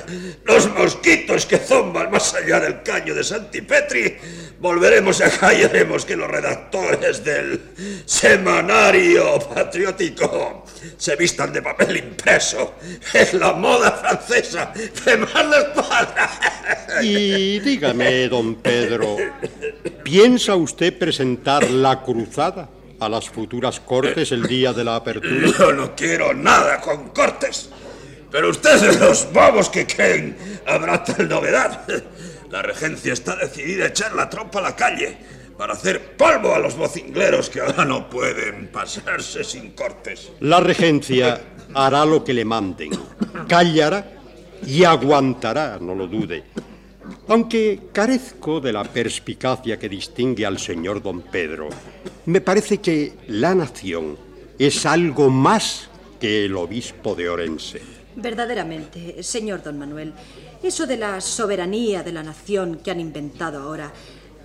los mosquitos que zomban más allá del caño de Santipetri, volveremos acá y haremos que los redactores del semanario patriótico se vistan de papel impreso. Es la moda francesa que más para. Y dígame, don Pedro, ¿piensa usted presentar la cruzada a las futuras cortes el día de la apertura? Yo no quiero nada con cortes. Pero ustedes, los bobos que creen, habrá tal novedad. La regencia está decidida a echar la tropa a la calle para hacer polvo a los vocingleros que ahora no pueden pasarse sin cortes. La regencia hará lo que le manden, callará y aguantará, no lo dude. Aunque carezco de la perspicacia que distingue al señor don Pedro, me parece que la nación es algo más que el obispo de Orense. Verdaderamente, señor don Manuel, eso de la soberanía de la nación que han inventado ahora,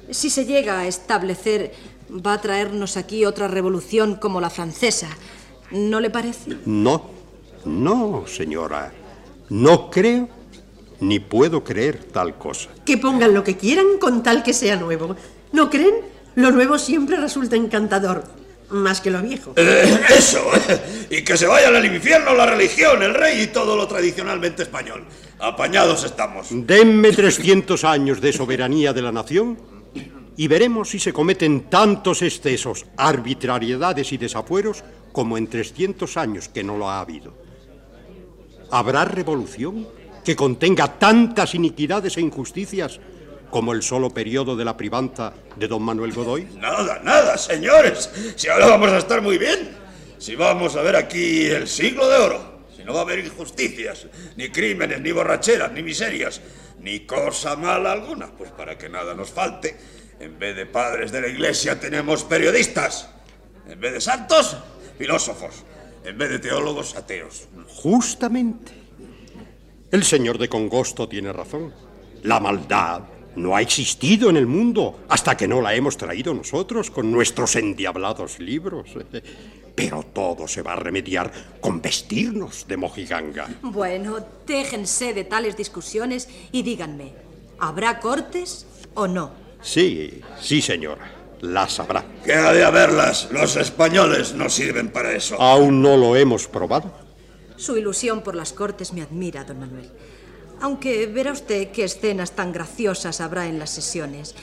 si se llega a establecer, va a traernos aquí otra revolución como la francesa. ¿No le parece? No, no, señora. No creo ni puedo creer tal cosa. Que pongan lo que quieran con tal que sea nuevo. ¿No creen? Lo nuevo siempre resulta encantador. Más que lo viejo. Eh, eso, y que se vayan al infierno la religión, el rey y todo lo tradicionalmente español. Apañados estamos. Denme 300 años de soberanía de la nación y veremos si se cometen tantos excesos, arbitrariedades y desafueros como en 300 años que no lo ha habido. ¿Habrá revolución que contenga tantas iniquidades e injusticias como el solo periodo de la privanza de don Manuel Godoy? Nada, nada, señores. Si ahora vamos a estar muy bien. Si vamos a ver aquí el siglo de oro. Si no va a haber injusticias, ni crímenes, ni borracheras, ni miserias, ni cosa mala alguna. Pues para que nada nos falte, en vez de padres de la iglesia tenemos periodistas. En vez de santos, filósofos. En vez de teólogos, ateos. Justamente. El señor de Congosto tiene razón. La maldad no ha existido en el mundo hasta que no la hemos traído nosotros con nuestros endiablados libros. Pero todo se va a remediar con vestirnos de mojiganga. Bueno, déjense de tales discusiones y díganme, ¿habrá cortes o no? Sí, sí, señora. Las habrá. ¿Qué ha de haberlas? Los españoles no sirven para eso. Aún no lo hemos probado. Su ilusión por las cortes me admira, don Manuel. Aunque verá usted qué escenas tan graciosas habrá en las sesiones.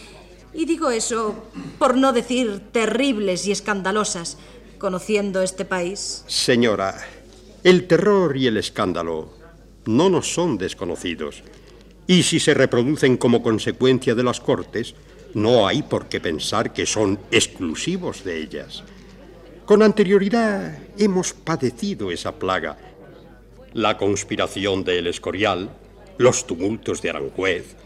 Y digo eso por no decir terribles y escandalosas, conociendo este país. Señora, el terror y el escándalo no nos son desconocidos. Y si se reproducen como consecuencia de las cortes, no hay por qué pensar que son exclusivos de ellas. Con anterioridad hemos padecido esa plaga la conspiración de El Escorial, los tumultos de Aranjuez,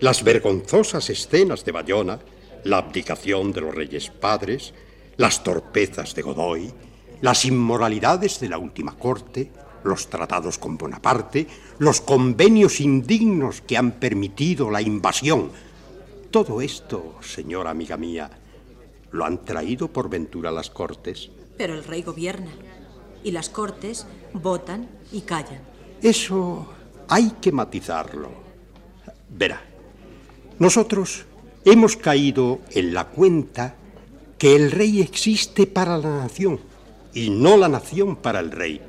las vergonzosas escenas de Bayona, la abdicación de los reyes padres, las torpezas de Godoy, las inmoralidades de la última corte, los tratados con Bonaparte, los convenios indignos que han permitido la invasión. Todo esto, señora amiga mía, lo han traído por ventura las cortes. Pero el rey gobierna y las cortes votan y callan. Eso hay que matizarlo. Verá, nosotros hemos caído en la cuenta que el rey existe para la nación y no la nación para el rey.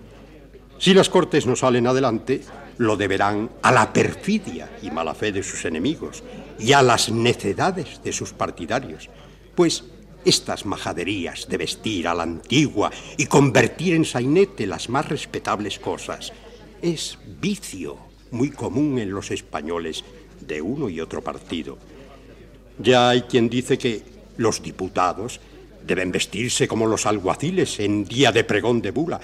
Si las cortes no salen adelante, lo deberán a la perfidia y mala fe de sus enemigos y a las necedades de sus partidarios, pues estas majaderías de vestir a la antigua y convertir en sainete las más respetables cosas es vicio muy común en los españoles de uno y otro partido. Ya hay quien dice que los diputados deben vestirse como los alguaciles en día de pregón de bula,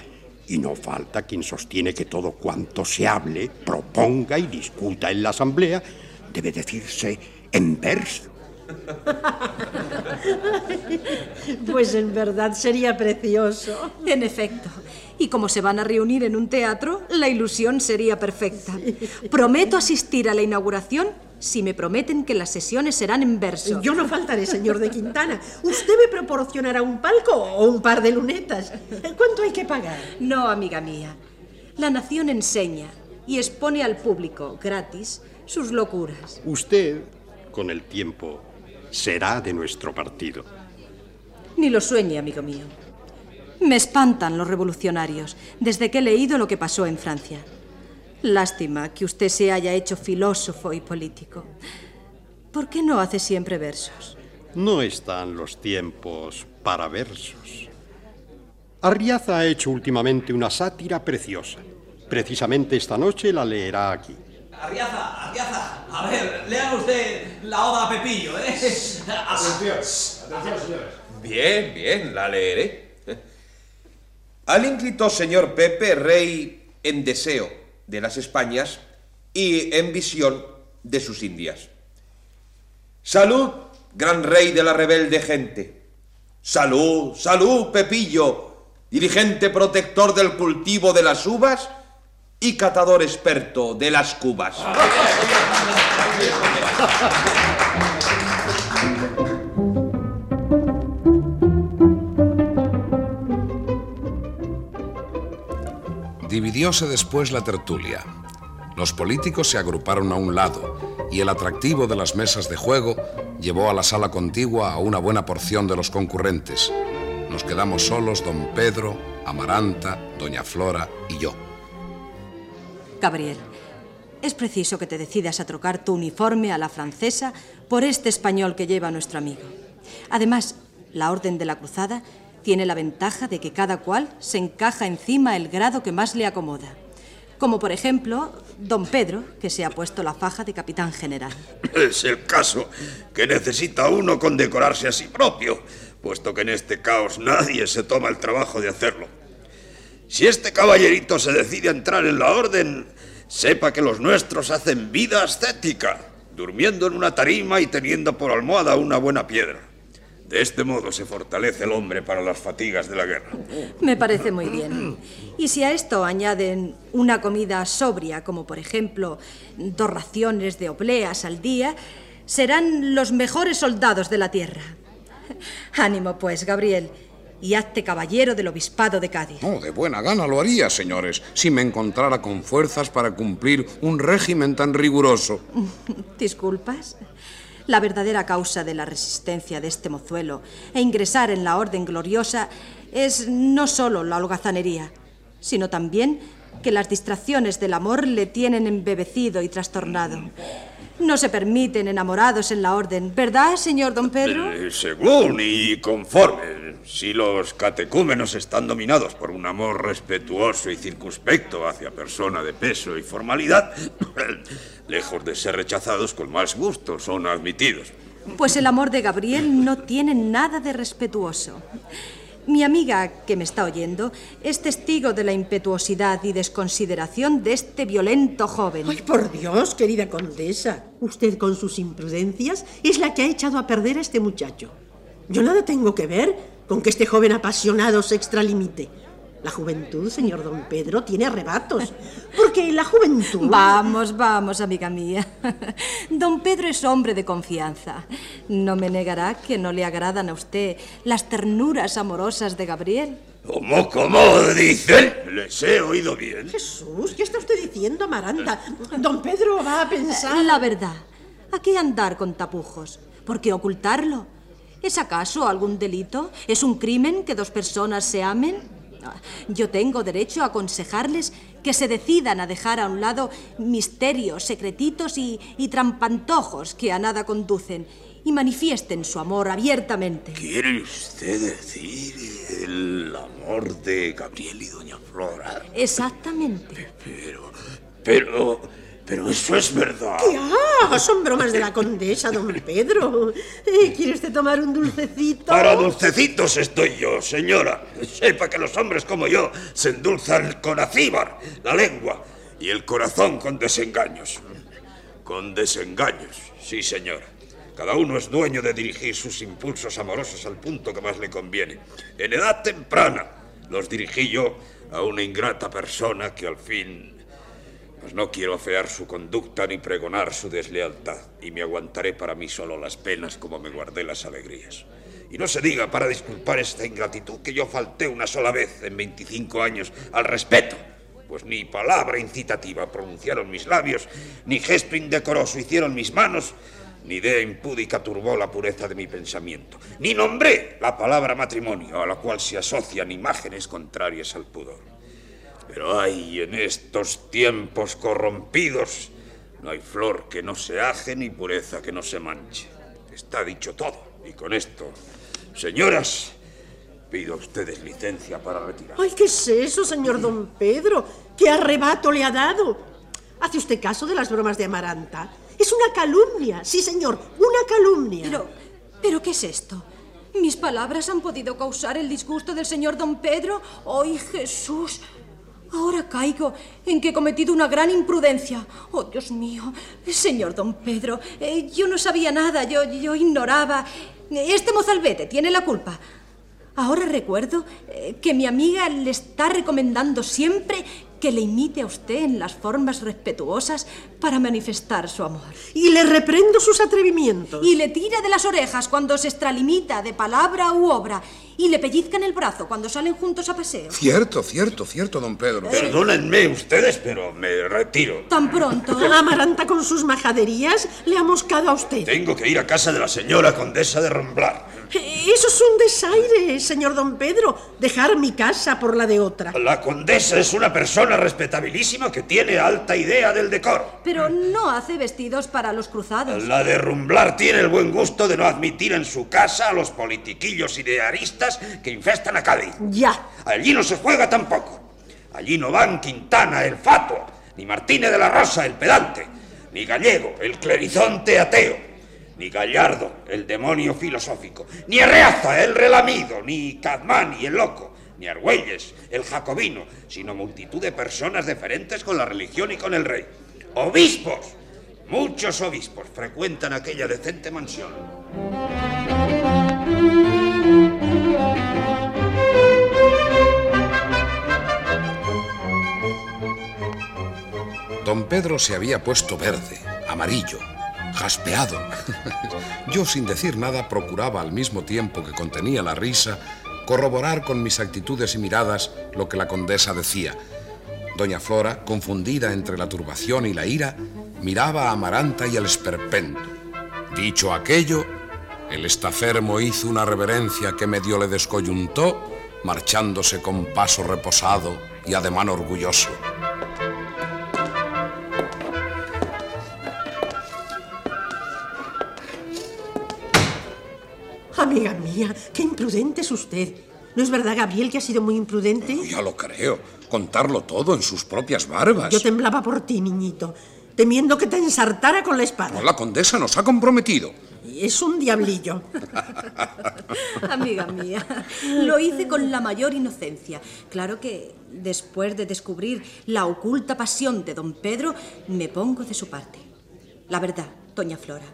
y no falta quien sostiene que todo cuanto se hable, proponga y discuta en la asamblea debe decirse en verso. Pues en verdad sería precioso. En efecto. Y como se van a reunir en un teatro, la ilusión sería perfecta. Prometo asistir a la inauguración si me prometen que las sesiones serán en verso. Yo no faltaré, señor de Quintana. ¿Usted me proporcionará un palco o un par de lunetas? ¿Cuánto hay que pagar? No, amiga mía. La nación enseña y expone al público, gratis, sus locuras. Usted, con el tiempo, será de nuestro partido. Ni lo sueñe, amigo mío. Me espantan los revolucionarios desde que he leído lo que pasó en Francia. Lástima que usted se haya hecho filósofo y político. ¿Por qué no hace siempre versos? No están los tiempos para versos. Arriaza ha hecho últimamente una sátira preciosa. Precisamente esta noche la leerá aquí. Arriaza, Arriaza, a ver, lea usted la oda a Pepillo, ¿eh? Atención, atención, señores. Bien, bien, la leeré. Al ínclito señor Pepe, rey en deseo de las Españas y en visión de sus Indias. Salud, gran rey de la rebelde gente. Salud, salud, Pepillo, dirigente protector del cultivo de las uvas y catador experto de las cubas. Dividióse después la tertulia. Los políticos se agruparon a un lado y el atractivo de las mesas de juego llevó a la sala contigua a una buena porción de los concurrentes. Nos quedamos solos don Pedro, Amaranta, doña Flora y yo. Gabriel, es preciso que te decidas a trocar tu uniforme a la francesa por este español que lleva nuestro amigo. Además, la Orden de la Cruzada tiene la ventaja de que cada cual se encaja encima el grado que más le acomoda. Como por ejemplo, don Pedro, que se ha puesto la faja de capitán general. Es el caso que necesita uno condecorarse a sí propio, puesto que en este caos nadie se toma el trabajo de hacerlo. Si este caballerito se decide a entrar en la orden, sepa que los nuestros hacen vida ascética, durmiendo en una tarima y teniendo por almohada una buena piedra. De este modo se fortalece el hombre para las fatigas de la guerra. Me parece muy bien. Y si a esto añaden una comida sobria, como por ejemplo dos raciones de obleas al día, serán los mejores soldados de la tierra. Ánimo, pues, Gabriel, y hazte caballero del obispado de Cádiz. No, de buena gana lo haría, señores, si me encontrara con fuerzas para cumplir un régimen tan riguroso. ¿Disculpas? La verdadera causa de la resistencia de este mozuelo e ingresar en la orden gloriosa es no solo la holgazanería, sino también que las distracciones del amor le tienen embebecido y trastornado. No se permiten enamorados en la orden, ¿verdad, señor don Pedro? Eh, según y conforme. Si los catecúmenos están dominados por un amor respetuoso y circunspecto hacia persona de peso y formalidad, lejos de ser rechazados con más gusto, son admitidos. Pues el amor de Gabriel no tiene nada de respetuoso. Mi amiga, que me está oyendo, es testigo de la impetuosidad y desconsideración de este violento joven. Ay, por Dios, querida condesa. Usted con sus imprudencias es la que ha echado a perder a este muchacho. Yo nada tengo que ver con que este joven apasionado se extralimite. La juventud, señor don Pedro, tiene arrebatos. Porque la juventud... Vamos, vamos, amiga mía. Don Pedro es hombre de confianza. No me negará que no le agradan a usted las ternuras amorosas de Gabriel. ¿Cómo, cómo dicen? Les he oído bien. Jesús, ¿qué está usted diciendo, Amaranta? Don Pedro va a pensar... La verdad, ¿a qué andar con tapujos? ¿Por qué ocultarlo? ¿Es acaso algún delito? ¿Es un crimen que dos personas se amen? Yo tengo derecho a aconsejarles que se decidan a dejar a un lado misterios, secretitos y, y trampantojos que a nada conducen y manifiesten su amor abiertamente. ¿Quiere usted decir el amor de Gabriel y doña Flora? Exactamente. Pero, pero, pero eso es verdad. ¿Qué? Ah, son bromas de la condesa, don Pedro. Eh, ¿Quiere usted tomar un dulcecito? Para dulcecitos estoy yo, señora. Sepa que los hombres como yo se endulzan con acíbar, la lengua, y el corazón con desengaños. Con desengaños, sí, señora. Cada uno es dueño de dirigir sus impulsos amorosos al punto que más le conviene. En edad temprana los dirigí yo a una ingrata persona que al fin... Pues no quiero afear su conducta ni pregonar su deslealtad, y me aguantaré para mí solo las penas como me guardé las alegrías. Y no se diga para disculpar esta ingratitud que yo falté una sola vez en 25 años al respeto, pues ni palabra incitativa pronunciaron mis labios, ni gesto indecoroso hicieron mis manos, ni idea impúdica turbó la pureza de mi pensamiento, ni nombré la palabra matrimonio, a la cual se asocian imágenes contrarias al pudor. Pero hay en estos tiempos corrompidos, no hay flor que no se aje ni pureza que no se manche. Está dicho todo, y con esto, señoras, pido a ustedes licencia para retirar. Ay, ¿qué es eso, señor don Pedro? ¿Qué arrebato le ha dado? ¿Hace usted caso de las bromas de Amaranta? Es una calumnia, sí, señor, una calumnia. Pero, ¿pero qué es esto? ¿Mis palabras han podido causar el disgusto del señor don Pedro? ¡Ay, Jesús! Ahora caigo en que he cometido una gran imprudencia. Oh, Dios mío. Señor don Pedro, eh, yo no sabía nada, yo, yo ignoraba. Este mozalbete tiene la culpa. Ahora recuerdo eh, que mi amiga le está recomendando siempre que le imite a usted en las formas respetuosas para manifestar su amor. Y le reprendo sus atrevimientos. Y le tira de las orejas cuando se extralimita de palabra u obra. Y le pellizca en el brazo cuando salen juntos a paseo. Cierto, cierto, cierto, don Pedro. Perdónenme ustedes, pero me retiro. Tan pronto. Amaranta con sus majaderías le ha moscado a usted. Tengo que ir a casa de la señora condesa de Romblar. Eso es un desaire, señor don Pedro. Dejar mi casa por la de otra. La condesa es una persona respetabilísima que tiene alta idea del decoro. Pero no hace vestidos para los cruzados. La de Rumblar tiene el buen gusto de no admitir en su casa a los politiquillos idearistas que infestan a Cádiz. Ya. Allí no se juega tampoco. Allí no van Quintana, el fatuo, ni Martínez de la Rosa, el pedante, ni Gallego, el clerizonte ateo, ni Gallardo, el demonio filosófico, ni Arreaza, el relamido, ni Cadmani, el loco, ni Argüelles, el jacobino, sino multitud de personas diferentes con la religión y con el rey. Obispos, muchos obispos frecuentan aquella decente mansión. Don Pedro se había puesto verde, amarillo, jaspeado. Yo, sin decir nada, procuraba al mismo tiempo que contenía la risa, corroborar con mis actitudes y miradas lo que la condesa decía. Doña Flora, confundida entre la turbación y la ira, miraba a Amaranta y al esperpento. Dicho aquello, el estafermo hizo una reverencia que medio le descoyuntó, marchándose con paso reposado y ademán orgulloso. Amiga mía, qué imprudente es usted. ¿No es verdad, Gabriel, que ha sido muy imprudente? Ya lo creo. Contarlo todo en sus propias barbas. Yo temblaba por ti, niñito, temiendo que te ensartara con la espada. No, la condesa nos ha comprometido. Es un diablillo. Amiga mía, lo hice con la mayor inocencia. Claro que después de descubrir la oculta pasión de don Pedro, me pongo de su parte. La verdad, doña Flora,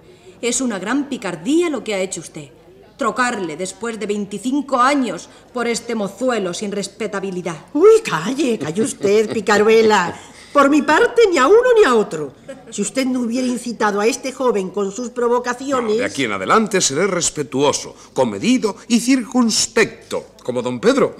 es una gran picardía lo que ha hecho usted. Trocarle después de 25 años por este mozuelo sin respetabilidad. Uy, calle, calle usted, picaruela. Por mi parte, ni a uno ni a otro. Si usted no hubiera incitado a este joven con sus provocaciones... De aquí en adelante seré respetuoso, comedido y circunspecto, como don Pedro.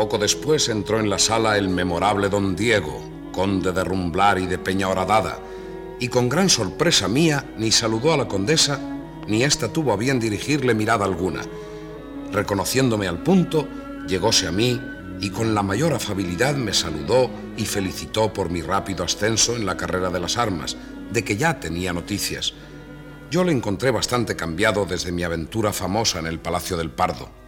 Poco después entró en la sala el memorable don Diego, conde de Rumblar y de Peña Horadada, y con gran sorpresa mía ni saludó a la condesa, ni ésta tuvo a bien dirigirle mirada alguna. Reconociéndome al punto, llegóse a mí y con la mayor afabilidad me saludó y felicitó por mi rápido ascenso en la carrera de las armas, de que ya tenía noticias. Yo le encontré bastante cambiado desde mi aventura famosa en el Palacio del Pardo.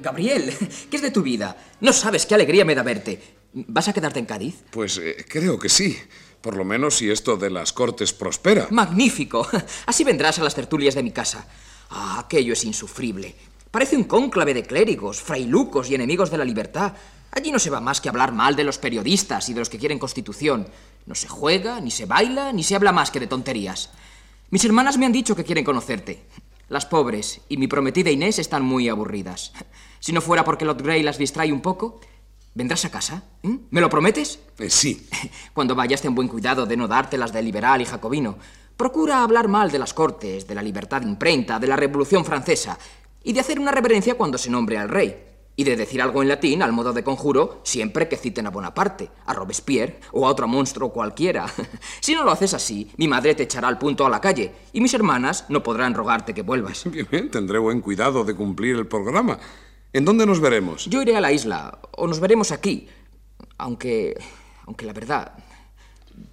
Gabriel, ¿qué es de tu vida? No sabes qué alegría me da verte. ¿Vas a quedarte en Cádiz? Pues eh, creo que sí. Por lo menos si esto de las cortes prospera. Magnífico. Así vendrás a las tertulias de mi casa. Ah, aquello es insufrible. Parece un cónclave de clérigos, frailucos y enemigos de la libertad. Allí no se va más que hablar mal de los periodistas y de los que quieren constitución. No se juega, ni se baila, ni se habla más que de tonterías. Mis hermanas me han dicho que quieren conocerte. Las pobres y mi prometida Inés están muy aburridas. Si no fuera porque Lord Grey las distrae un poco, ¿vendrás a casa? ¿Mm? ¿Me lo prometes? Eh, sí. Cuando vayas, ten buen cuidado de no dártelas de liberal y jacobino. Procura hablar mal de las cortes, de la libertad de imprenta, de la Revolución Francesa, y de hacer una reverencia cuando se nombre al rey, y de decir algo en latín al modo de conjuro siempre que citen a Bonaparte, a Robespierre o a otro monstruo cualquiera. si no lo haces así, mi madre te echará al punto a la calle, y mis hermanas no podrán rogarte que vuelvas. Bien, bien, tendré buen cuidado de cumplir el programa. ¿En dónde nos veremos? Yo iré a la isla, o nos veremos aquí, aunque... aunque la verdad,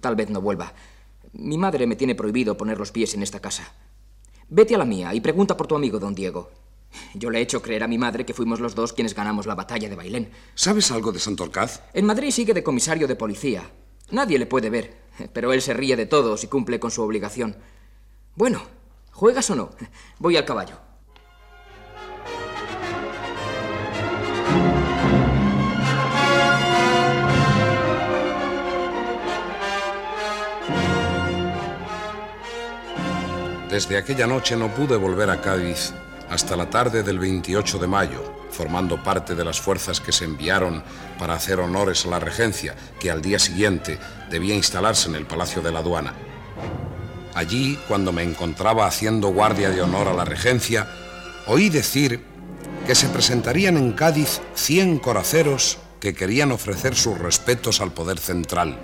tal vez no vuelva. Mi madre me tiene prohibido poner los pies en esta casa. Vete a la mía y pregunta por tu amigo, don Diego. Yo le he hecho creer a mi madre que fuimos los dos quienes ganamos la batalla de Bailén. ¿Sabes algo de Santorcaz? En Madrid sigue de comisario de policía. Nadie le puede ver, pero él se ríe de todos y cumple con su obligación. Bueno, ¿juegas o no? Voy al caballo. Desde aquella noche no pude volver a Cádiz hasta la tarde del 28 de mayo, formando parte de las fuerzas que se enviaron para hacer honores a la regencia, que al día siguiente debía instalarse en el Palacio de la Aduana. Allí, cuando me encontraba haciendo guardia de honor a la regencia, oí decir que se presentarían en Cádiz 100 coraceros que querían ofrecer sus respetos al poder central.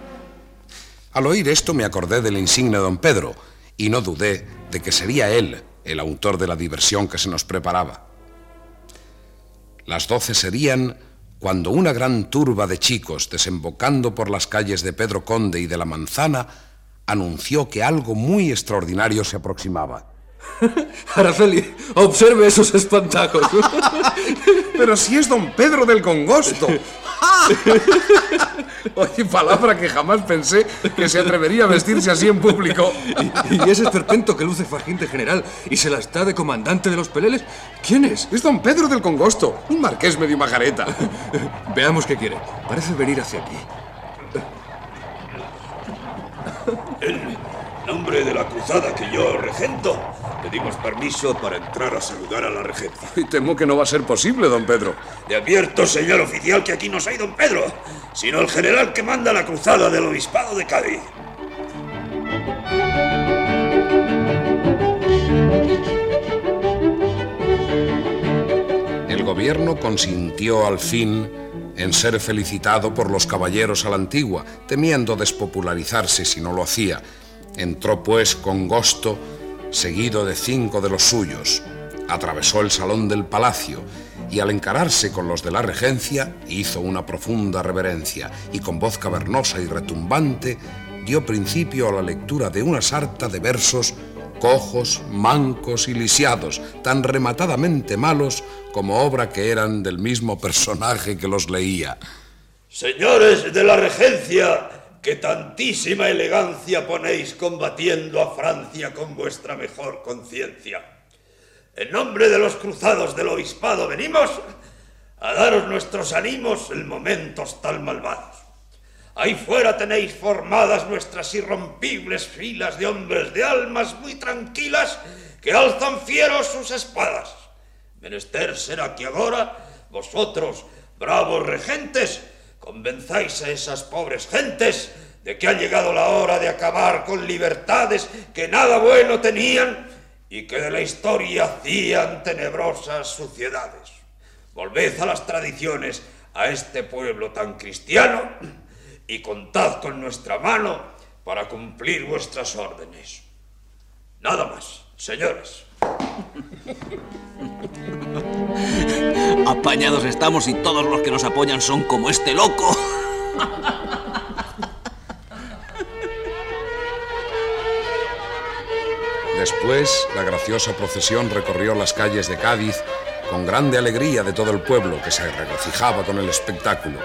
Al oír esto me acordé del insigne don Pedro y no dudé de que sería él el autor de la diversión que se nos preparaba. Las doce serían cuando una gran turba de chicos, desembocando por las calles de Pedro Conde y de la Manzana, anunció que algo muy extraordinario se aproximaba. Araceli, observe esos espantajos. Pero si es don Pedro del Congosto. Oye, palabra que jamás pensé que se atrevería a vestirse así en público. ¿Y, ese esperpento que luce fajín general y se las da de comandante de los peleles? ¿Quién es? Es don Pedro del Congosto, un marqués medio majareta. Veamos qué quiere. Parece venir hacia aquí. Nombre de la cruzada que yo regento, pedimos permiso para entrar a saludar a la regencia. Y temo que no va a ser posible, don Pedro. Le advierto, señor oficial, que aquí no soy don Pedro, sino el general que manda la cruzada del obispado de Cádiz. El gobierno consintió al fin en ser felicitado por los caballeros a la antigua, temiendo despopularizarse si no lo hacía. Entró pues con gosto, seguido de cinco de los suyos. Atravesó el salón del palacio y al encararse con los de la regencia hizo una profunda reverencia y con voz cavernosa y retumbante dio principio a la lectura de una sarta de versos cojos, mancos y lisiados, tan rematadamente malos como obra que eran del mismo personaje que los leía. Señores de la regencia, que tantísima elegancia ponéis combatiendo a Francia con vuestra mejor conciencia. En nombre de los cruzados del obispado venimos a daros nuestros ánimos en momentos tan malvados. Ahí fuera tenéis formadas nuestras irrompibles filas de hombres de almas muy tranquilas que alzan fieros sus espadas. Menester será que ahora vosotros, bravos regentes, convenzáis a esas pobres gentes de que ha llegado la hora de acabar con libertades que nada bueno tenían y que de la historia hacían tenebrosas suciedades. Volved a las tradiciones a este pueblo tan cristiano y contad con nuestra mano para cumplir vuestras órdenes. Nada más, señores. Apañados estamos y todos los que nos apoyan son como este loco. Después, la graciosa procesión recorrió las calles de Cádiz con grande alegría de todo el pueblo que se regocijaba con el espectáculo.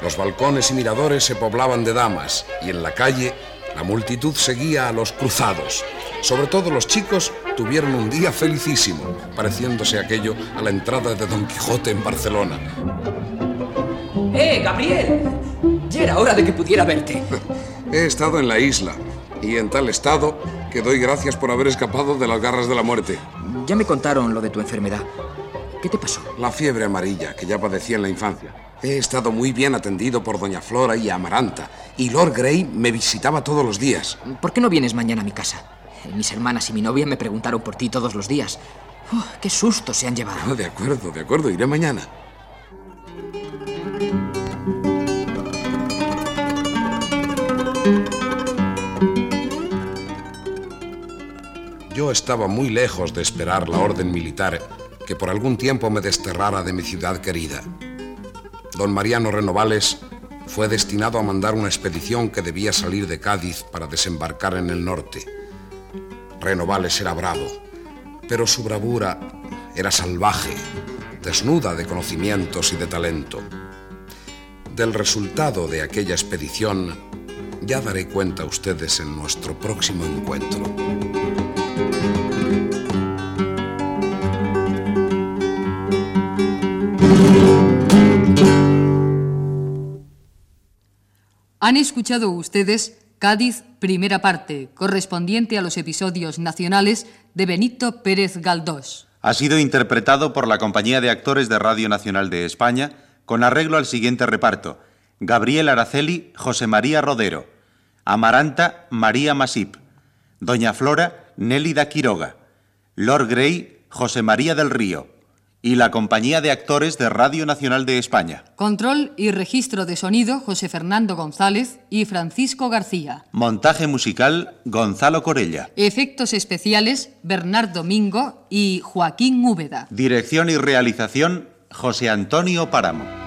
Los balcones y miradores se poblaban de damas y en la calle la multitud seguía a los cruzados. Sobre todo los chicos tuvieron un día felicísimo, pareciéndose aquello a la entrada de Don Quijote en Barcelona. ¡Eh, Gabriel! Ya era hora de que pudiera verte. He estado en la isla y en tal estado que doy gracias por haber escapado de las garras de la muerte. Ya me contaron lo de tu enfermedad. ¿Qué te pasó? La fiebre amarilla que ya padecía en la infancia. He estado muy bien atendido por Doña Flora y Amaranta, y Lord Grey me visitaba todos los días. ¿Por qué no vienes mañana a mi casa? Mis hermanas y mi novia me preguntaron por ti todos los días. Uf, ¡Qué susto se han llevado! Ah, de acuerdo, de acuerdo, iré mañana. Yo estaba muy lejos de esperar la orden militar que por algún tiempo me desterrara de mi ciudad querida. Don Mariano Renovales fue destinado a mandar una expedición que debía salir de Cádiz para desembarcar en el norte. Renovales era bravo, pero su bravura era salvaje, desnuda de conocimientos y de talento. Del resultado de aquella expedición ya daré cuenta a ustedes en nuestro próximo encuentro. Han escuchado ustedes Cádiz, primera parte, correspondiente a los episodios nacionales de Benito Pérez Galdós. Ha sido interpretado por la Compañía de Actores de Radio Nacional de España con arreglo al siguiente reparto. Gabriel Araceli, José María Rodero. Amaranta, María Masip. Doña Flora, Nélida Quiroga. Lord Grey, José María del Río. Y la Compañía de Actores de Radio Nacional de España. Control y registro de sonido José Fernando González y Francisco García. Montaje musical Gonzalo Corella. Efectos especiales Bernardo Mingo y Joaquín Úbeda. Dirección y realización José Antonio Páramo.